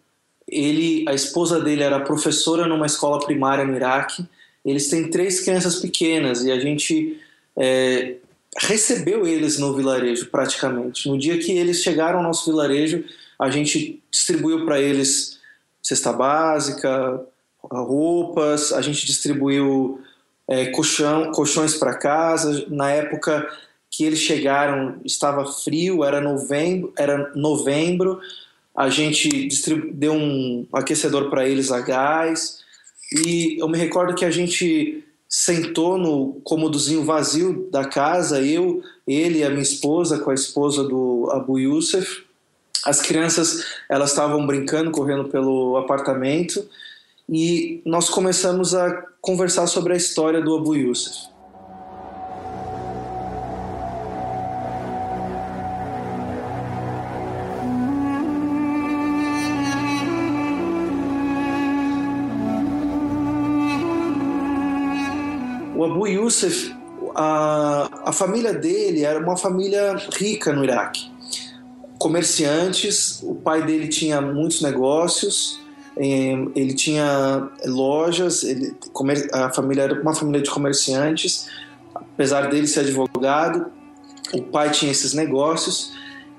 ele, a esposa dele era professora numa escola primária no Iraque. Eles têm três crianças pequenas e a gente é, recebeu eles no vilarejo praticamente. No dia que eles chegaram ao nosso vilarejo, a gente distribuiu para eles cesta básica, roupas, a gente distribuiu é, colchão, colchões para casa. Na época que eles chegaram estava frio, era novembro, era novembro. A gente deu um aquecedor para eles a gás. E eu me recordo que a gente sentou no cômodozinho vazio da casa, eu, ele e a minha esposa, com a esposa do Abu Youssef. As crianças, elas estavam brincando, correndo pelo apartamento, e nós começamos a conversar sobre a história do Abu Youssef. Yusuf, a, a família dele era uma família rica no Iraque. Comerciantes, o pai dele tinha muitos negócios, eh, ele tinha lojas, ele, a família era uma família de comerciantes, apesar dele ser advogado, o pai tinha esses negócios.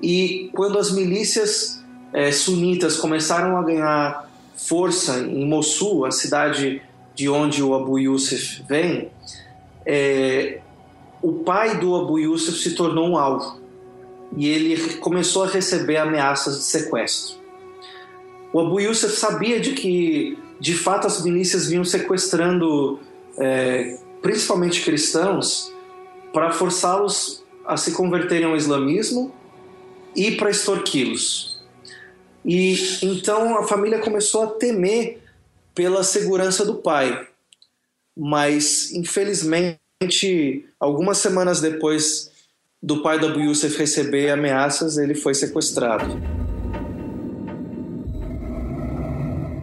E quando as milícias é, sunitas começaram a ganhar força em Mossul, a cidade de onde o Abu Yusuf vem, é, o pai do Abu Yusuf se tornou um alvo e ele começou a receber ameaças de sequestro. O Abu Yusuf sabia de que, de fato, as milícias vinham sequestrando é, principalmente cristãos para forçá-los a se converterem ao islamismo e para extorquí-los. E então a família começou a temer pela segurança do pai. Mas, infelizmente, algumas semanas depois do pai do Abu Yusuf receber ameaças, ele foi sequestrado.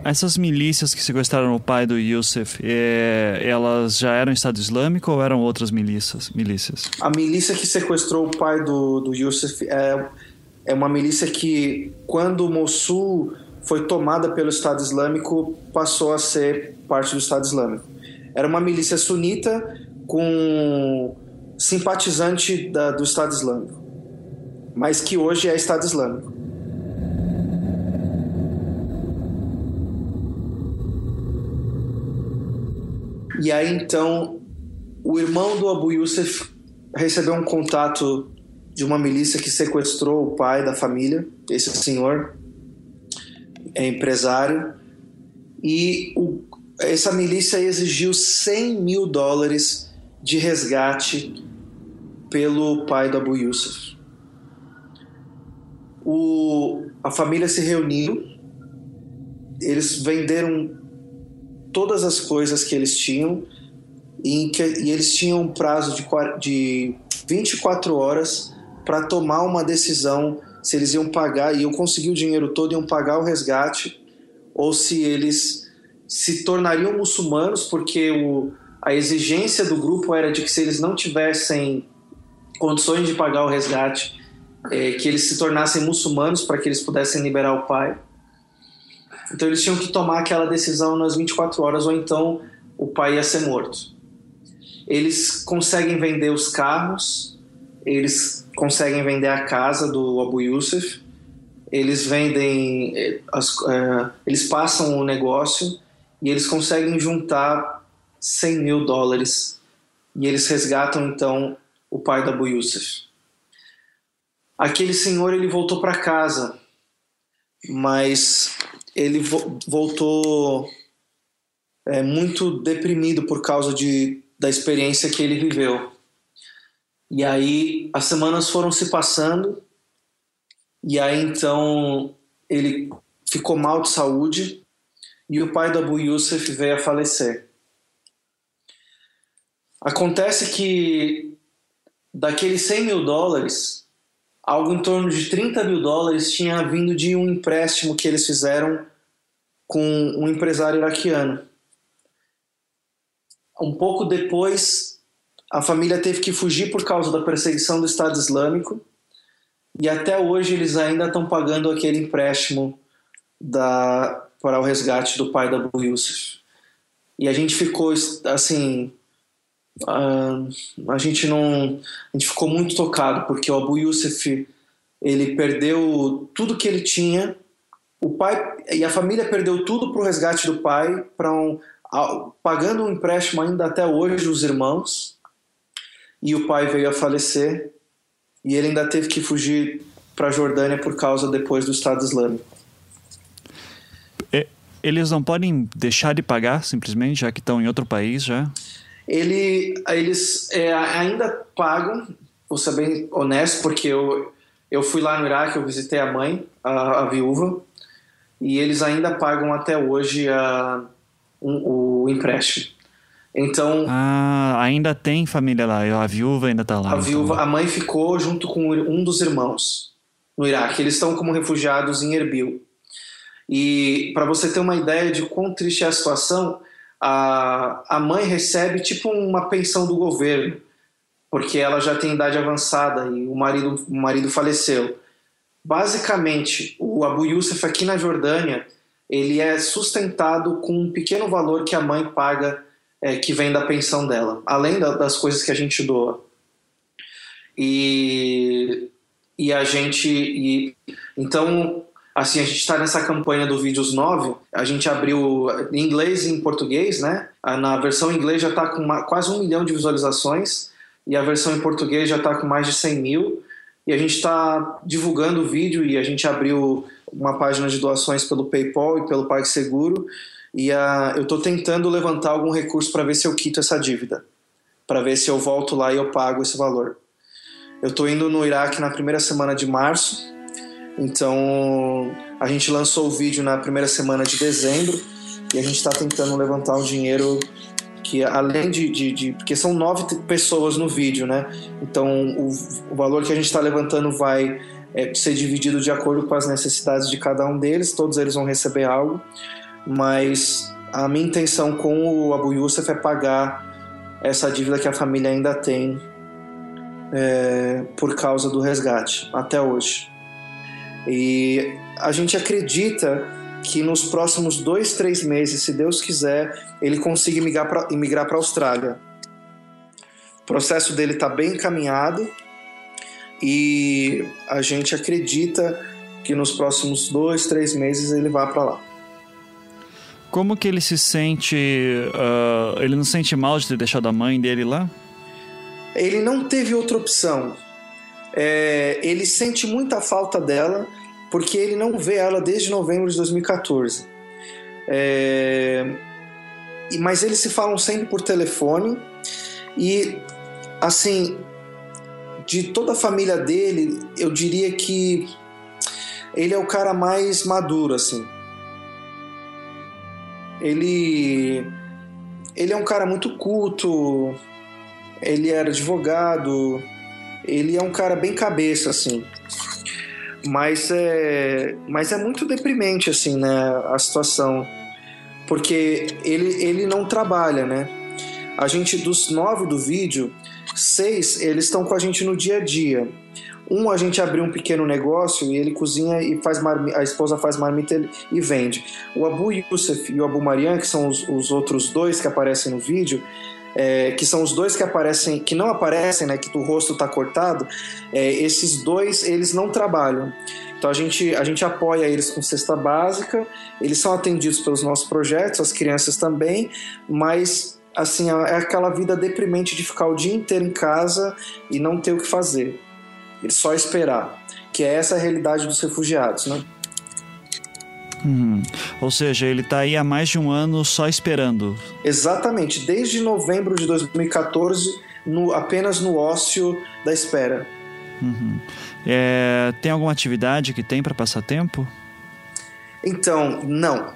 Essas milícias que sequestraram o pai do Yusuf, é, elas já eram Estado Islâmico ou eram outras milícias? milícias? A milícia que sequestrou o pai do, do Yusuf é, é uma milícia que, quando Mossul foi tomada pelo Estado Islâmico, passou a ser parte do Estado Islâmico. Era uma milícia sunita com simpatizante da, do Estado Islâmico, mas que hoje é Estado Islâmico. E aí então o irmão do Abu Yusuf recebeu um contato de uma milícia que sequestrou o pai da família, esse senhor, é empresário, e o, essa milícia exigiu 100 mil dólares de resgate pelo pai do Abu Yusuf. O, a família se reuniu, eles venderam todas as coisas que eles tinham e, que, e eles tinham um prazo de, de 24 horas para tomar uma decisão se eles iam pagar, e eu consegui o dinheiro todo, iam pagar o resgate, ou se eles se tornariam muçulmanos, porque o, a exigência do grupo era de que se eles não tivessem condições de pagar o resgate, é, que eles se tornassem muçulmanos para que eles pudessem liberar o pai. Então eles tinham que tomar aquela decisão nas 24 horas, ou então o pai ia ser morto. Eles conseguem vender os carros, eles conseguem vender a casa do Abu Yusuf, eles vendem, eh, as, uh, eles passam o negócio e eles conseguem juntar 100 mil dólares e eles resgatam então o pai da Abu Yusuf. Aquele senhor ele voltou para casa, mas ele vo voltou é, muito deprimido por causa de, da experiência que ele viveu. E aí as semanas foram se passando, e aí então ele ficou mal de saúde e o pai do Abu Yusuf veio a falecer. Acontece que daqueles 100 mil dólares, algo em torno de 30 mil dólares tinha vindo de um empréstimo que eles fizeram com um empresário iraquiano. Um pouco depois, a família teve que fugir por causa da perseguição do Estado Islâmico e até hoje eles ainda estão pagando aquele empréstimo da, para o resgate do pai da Abu Yusuf. E a gente ficou assim, uh, a gente não, a gente ficou muito tocado porque o Abu Yusuf ele perdeu tudo que ele tinha, o pai e a família perdeu tudo para o resgate do pai, para um, pagando um empréstimo ainda até hoje os irmãos. E o pai veio a falecer e ele ainda teve que fugir para a Jordânia por causa depois do Estado Islâmico. Eles não podem deixar de pagar simplesmente, já que estão em outro país já? Ele, eles é, ainda pagam, vou ser bem honesto, porque eu, eu fui lá no Iraque, eu visitei a mãe, a, a viúva, e eles ainda pagam até hoje a, um, o empréstimo. Então. Ah, ainda tem família lá, a viúva ainda está lá. A então. viúva, a mãe ficou junto com um dos irmãos no Iraque. Eles estão como refugiados em Erbil. E para você ter uma ideia de quão triste é a situação, a, a mãe recebe tipo uma pensão do governo, porque ela já tem idade avançada e o marido, o marido faleceu. Basicamente, o Abu Yusuf aqui na Jordânia, ele é sustentado com um pequeno valor que a mãe paga, é, que vem da pensão dela, além da, das coisas que a gente doa. E, e a gente. E, então, assim, a gente está nessa campanha do Vídeos 9, a gente abriu em inglês e em português, né? Na versão em inglês já está com uma, quase um milhão de visualizações e a versão em português já está com mais de 100 mil. E a gente está divulgando o vídeo e a gente abriu uma página de doações pelo PayPal e pelo PagSeguro. E a, eu estou tentando levantar algum recurso para ver se eu quito essa dívida, para ver se eu volto lá e eu pago esse valor. Eu estou indo no Iraque na primeira semana de março então a gente lançou o vídeo na primeira semana de dezembro e a gente está tentando levantar um dinheiro que além de, de, de, porque são nove pessoas no vídeo, né? Então o, o valor que a gente está levantando vai é, ser dividido de acordo com as necessidades de cada um deles. Todos eles vão receber algo, mas a minha intenção com o Abu Yusuf é pagar essa dívida que a família ainda tem é, por causa do resgate até hoje. E a gente acredita que nos próximos dois, três meses, se Deus quiser, ele consiga imigrar para a Austrália. O processo dele está bem encaminhado e a gente acredita que nos próximos dois, três meses ele vá para lá. Como que ele se sente? Uh, ele não sente mal de ter deixado a mãe dele lá? Ele não teve outra opção. É, ele sente muita falta dela porque ele não vê ela desde novembro de 2014. É, mas eles se falam sempre por telefone. E assim de toda a família dele eu diria que ele é o cara mais maduro assim. Ele ele é um cara muito culto. Ele era advogado ele é um cara bem cabeça, assim. Mas é, mas é muito deprimente, assim, né, a situação. Porque ele, ele não trabalha, né? A gente, dos nove do vídeo, seis, eles estão com a gente no dia a dia. Um, a gente abriu um pequeno negócio e ele cozinha e faz marmita, a esposa faz marmita e vende. O Abu Yusuf e o Abu Marian, que são os, os outros dois que aparecem no vídeo, é, que são os dois que aparecem, que não aparecem, né, que o rosto está cortado, é, esses dois eles não trabalham. Então a gente, a gente apoia eles com cesta básica, eles são atendidos pelos nossos projetos, as crianças também, mas assim é aquela vida deprimente de ficar o dia inteiro em casa e não ter o que fazer, só esperar, que é essa a realidade dos refugiados, né? Uhum. Ou seja, ele está aí há mais de um ano só esperando. Exatamente, desde novembro de 2014, no, apenas no ócio da espera. Uhum. É, tem alguma atividade que tem para passar tempo? Então, não.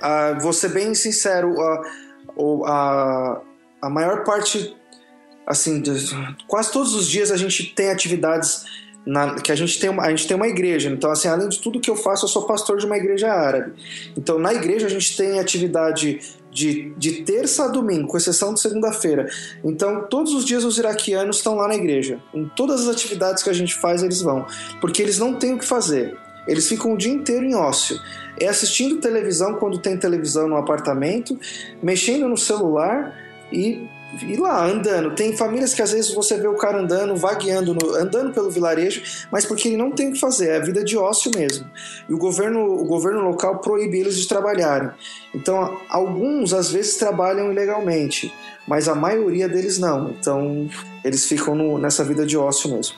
Ah, vou ser bem sincero, a, a, a maior parte assim, quase todos os dias a gente tem atividades na, que a gente tem uma, a gente tem uma igreja. Então, assim, além de tudo que eu faço, eu sou pastor de uma igreja árabe. Então, na igreja a gente tem atividade de, de terça a domingo, com exceção de segunda-feira. Então, todos os dias os iraquianos estão lá na igreja. Em todas as atividades que a gente faz, eles vão. Porque eles não têm o que fazer. Eles ficam o dia inteiro em ócio. É assistindo televisão quando tem televisão no apartamento, mexendo no celular e ir lá andando. Tem famílias que às vezes você vê o cara andando, vagueando, no, andando pelo vilarejo, mas porque ele não tem o que fazer, é a vida de ócio mesmo. E o governo, o governo local proíbe eles de trabalharem. Então, alguns às vezes trabalham ilegalmente, mas a maioria deles não. Então, eles ficam no, nessa vida de ócio mesmo.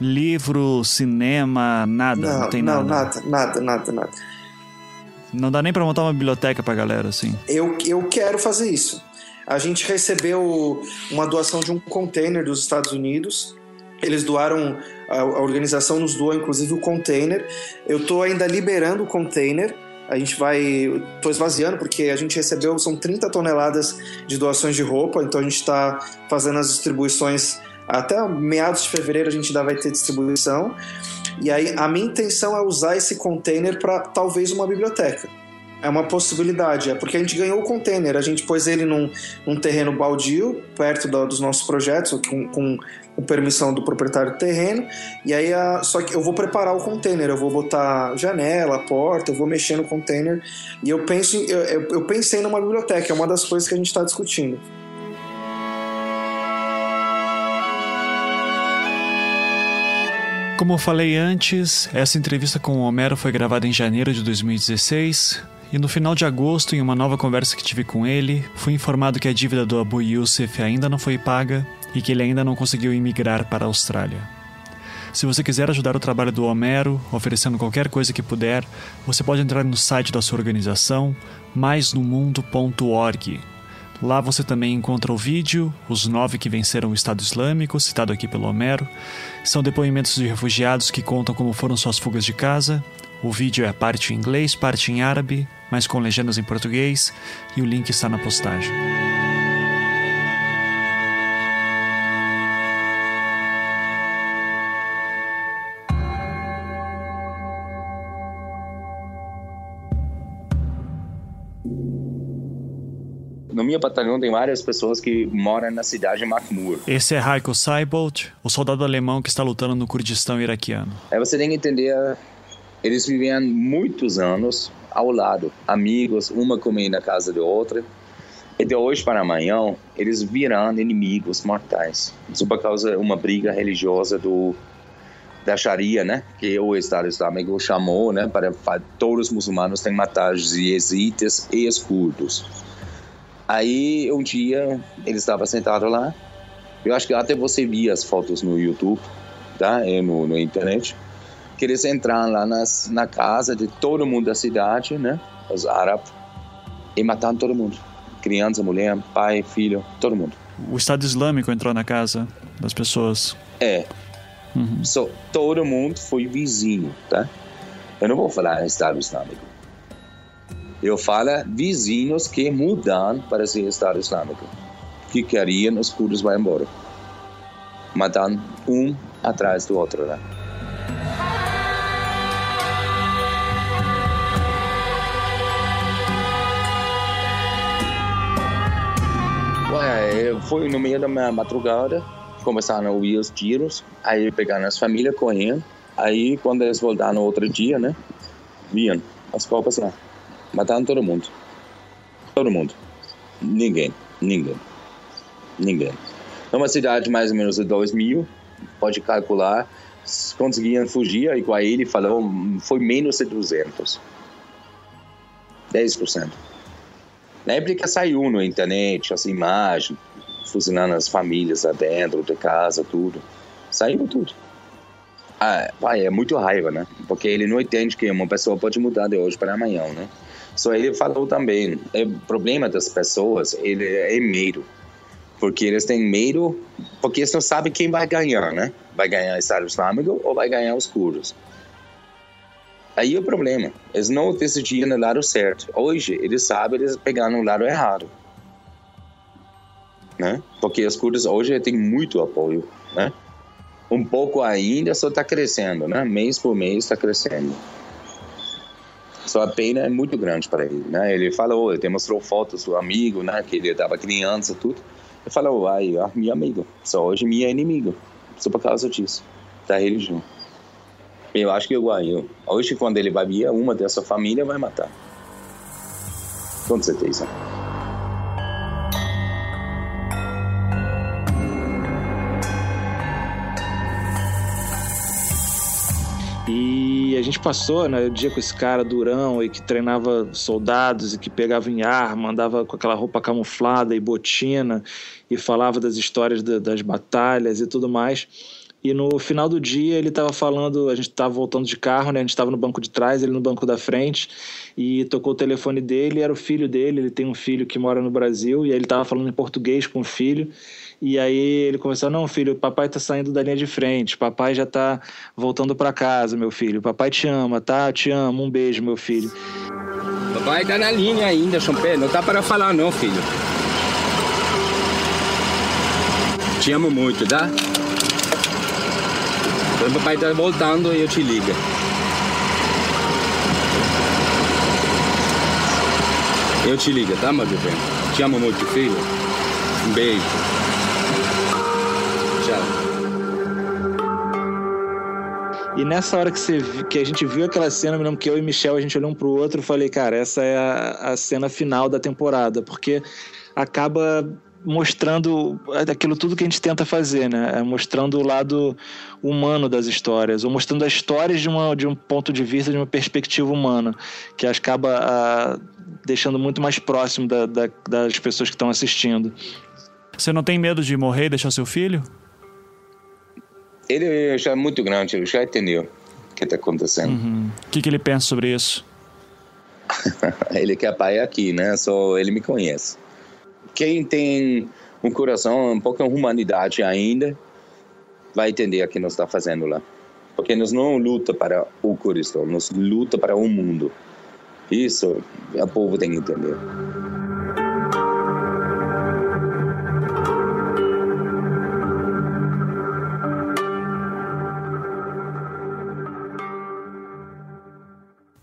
Livro, cinema, nada, não, não tem não, nada. Não, nada, nada, nada, nada. Não dá nem para montar uma biblioteca pra galera assim. Eu, eu quero fazer isso. A gente recebeu uma doação de um container dos Estados Unidos. Eles doaram, a, organização nos doou inclusive o container. Eu estou ainda liberando o container. A gente vai. Estou esvaziando porque a gente recebeu, são 30 toneladas de doações de roupa, então a gente está fazendo as distribuições. Até meados de fevereiro a gente ainda vai ter distribuição. E aí a minha intenção é usar esse container para talvez uma biblioteca. É uma possibilidade, é porque a gente ganhou o container, a gente pôs ele num, num terreno baldio, perto do, dos nossos projetos, com, com, com, permissão do proprietário do terreno, e aí a, só que eu vou preparar o container, eu vou botar janela, porta, eu vou mexer no container, e eu penso, eu, eu pensei numa biblioteca, é uma das coisas que a gente está discutindo. Como eu falei antes, essa entrevista com o Homero foi gravada em janeiro de 2016 e no final de agosto, em uma nova conversa que tive com ele, fui informado que a dívida do Abu Yusuf ainda não foi paga e que ele ainda não conseguiu emigrar para a Austrália. Se você quiser ajudar o trabalho do Homero, oferecendo qualquer coisa que puder, você pode entrar no site da sua organização, maisnomundo.org. Lá você também encontra o vídeo, os nove que venceram o Estado Islâmico, citado aqui pelo Homero. São depoimentos de refugiados que contam como foram suas fugas de casa. O vídeo é parte em inglês, parte em árabe, mas com legendas em português, e o link está na postagem. no meu batalhão tem várias pessoas que moram na cidade de Makhmur. Esse é Heiko Seibold, o soldado alemão que está lutando no Kurdistão iraquiano. Aí você tem que entender, eles viviam muitos anos ao lado, amigos, uma comendo na casa de outra. E de hoje para amanhã, eles viram inimigos mortais. Isso por causa de uma briga religiosa do da Sharia, né? Que o Estado Islâmico chamou, né? Para todos os muçulmanos têm que matar os e os curdos. Aí, um dia, ele estava sentado lá. Eu acho que até você via as fotos no YouTube, tá? E no, no internet que eles entraram lá nas, na casa de todo mundo da cidade, né? Os árabes, e mataram todo mundo. Criança, mulher, pai, filho, todo mundo. O Estado Islâmico entrou na casa das pessoas? É. Uhum. So, todo mundo foi vizinho, tá? Eu não vou falar Estado Islâmico. Eu falo vizinhos que mudaram para ser Estado Islâmico. Que queriam os curdos vão embora. Matando um atrás do outro lá. Né? Foi no meio da madrugada, começaram a ouvir os tiros, aí pegaram as famílias correndo. Aí, quando eles voltaram no outro dia, né, viam as copas lá, mataram todo mundo. Todo mundo. Ninguém, ninguém, ninguém. Numa cidade mais ou menos de 2 mil, pode calcular, conseguiam fugir, igual ele falou, foi menos de 200. 10%. Na época saiu na internet as imagens, fuzilando as famílias dentro de casa, tudo. Saiu tudo. Ah, pai, é muito raiva, né? Porque ele não entende que uma pessoa pode mudar de hoje para amanhã, né? Só ele falou também, é, o problema das pessoas ele é medo. Porque eles têm medo, porque eles não sabem quem vai ganhar, né? Vai ganhar o Estado Islâmico ou vai ganhar os curdos. Aí é o problema. Eles não decidiram no lado certo. Hoje, eles sabem, eles pegaram no lado errado. né? Porque as curdas hoje têm muito apoio, né? Um pouco ainda só está crescendo, né? Mês por mês está crescendo. Só a pena é muito grande para ele, né? Ele falou, ele mostrou fotos do amigo, né? Que ele estava criança, tudo. Ele falou, ai, meu amigo, só hoje minha inimigo, só por causa disso, da religião. Eu acho que igual eu. Hoje, quando ele vai vir, uma dessa família vai matar. Com certeza. E a gente passou né, o dia com esse cara durão e que treinava soldados e que pegava em arma, andava com aquela roupa camuflada e botina e falava das histórias da, das batalhas e tudo mais. E no final do dia ele estava falando, a gente estava voltando de carro, né? A gente estava no banco de trás, ele no banco da frente, e tocou o telefone dele, era o filho dele, ele tem um filho que mora no Brasil, e aí ele estava falando em português com o filho. E aí ele começou: Não, filho, papai tá saindo da linha de frente, papai já tá voltando para casa, meu filho. Papai te ama, tá? Te amo, um beijo, meu filho. Papai tá na linha ainda, Champé, não tá para falar, não, filho. Te amo muito, tá? Papai tá voltando, eu te ligo. Eu te ligo, tá, meu bem? Te amo muito, filho. Um beijo. E nessa hora que, você, que a gente viu aquela cena, me lembro que eu e Michel, a gente olhou um pro outro e falei, cara, essa é a, a cena final da temporada, porque acaba mostrando aquilo tudo que a gente tenta fazer, né? É mostrando o lado humano das histórias, ou mostrando as histórias de, uma, de um ponto de vista, de uma perspectiva humana, que acaba a, ah, deixando muito mais próximo da, da, das pessoas que estão assistindo. Você não tem medo de morrer e deixar seu filho? Ele já é muito grande, ele já entendeu o que está acontecendo. Uhum. O que, que ele pensa sobre isso? [LAUGHS] ele quer pai aqui, né? Só ele me conhece. Quem tem um coração, um pouco de humanidade ainda, vai entender o que nós está fazendo lá. Porque nós não luta para o Kurdistan, nós luta para o mundo. Isso o povo tem que entender.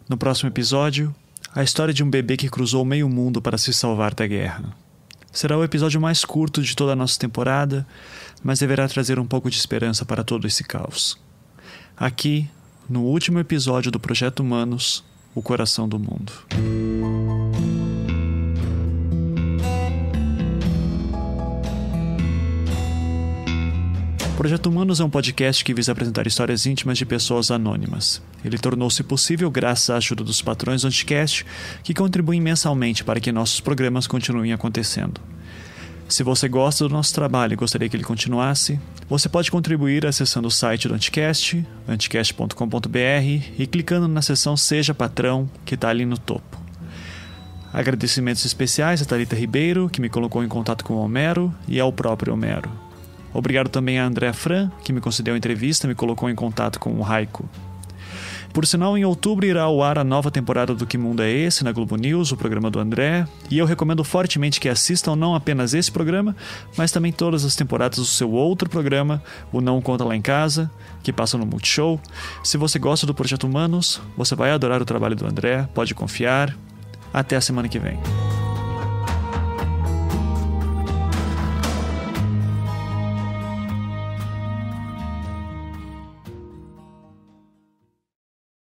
No próximo episódio, a história de um bebê que cruzou meio mundo para se salvar da guerra. Será o episódio mais curto de toda a nossa temporada, mas deverá trazer um pouco de esperança para todo esse caos. Aqui, no último episódio do Projeto Humanos, o coração do mundo. Projeto Humanos é um podcast que visa apresentar histórias íntimas de pessoas anônimas. Ele tornou-se possível graças à ajuda dos patrões do Anticast, que contribuem mensalmente para que nossos programas continuem acontecendo. Se você gosta do nosso trabalho e gostaria que ele continuasse, você pode contribuir acessando o site do Anticast, anticast.com.br e clicando na seção Seja Patrão, que está ali no topo. Agradecimentos especiais a Thalita Ribeiro, que me colocou em contato com o Homero, e ao próprio Homero. Obrigado também a André Fran, que me concedeu a entrevista e me colocou em contato com o Raico. Por sinal, em outubro irá ao ar a nova temporada do Que Mundo é Esse na Globo News, o programa do André, e eu recomendo fortemente que assistam não apenas esse programa, mas também todas as temporadas do seu outro programa, o Não Conta Lá em Casa, que passa no Multishow. Se você gosta do Projeto Humanos, você vai adorar o trabalho do André, pode confiar. Até a semana que vem.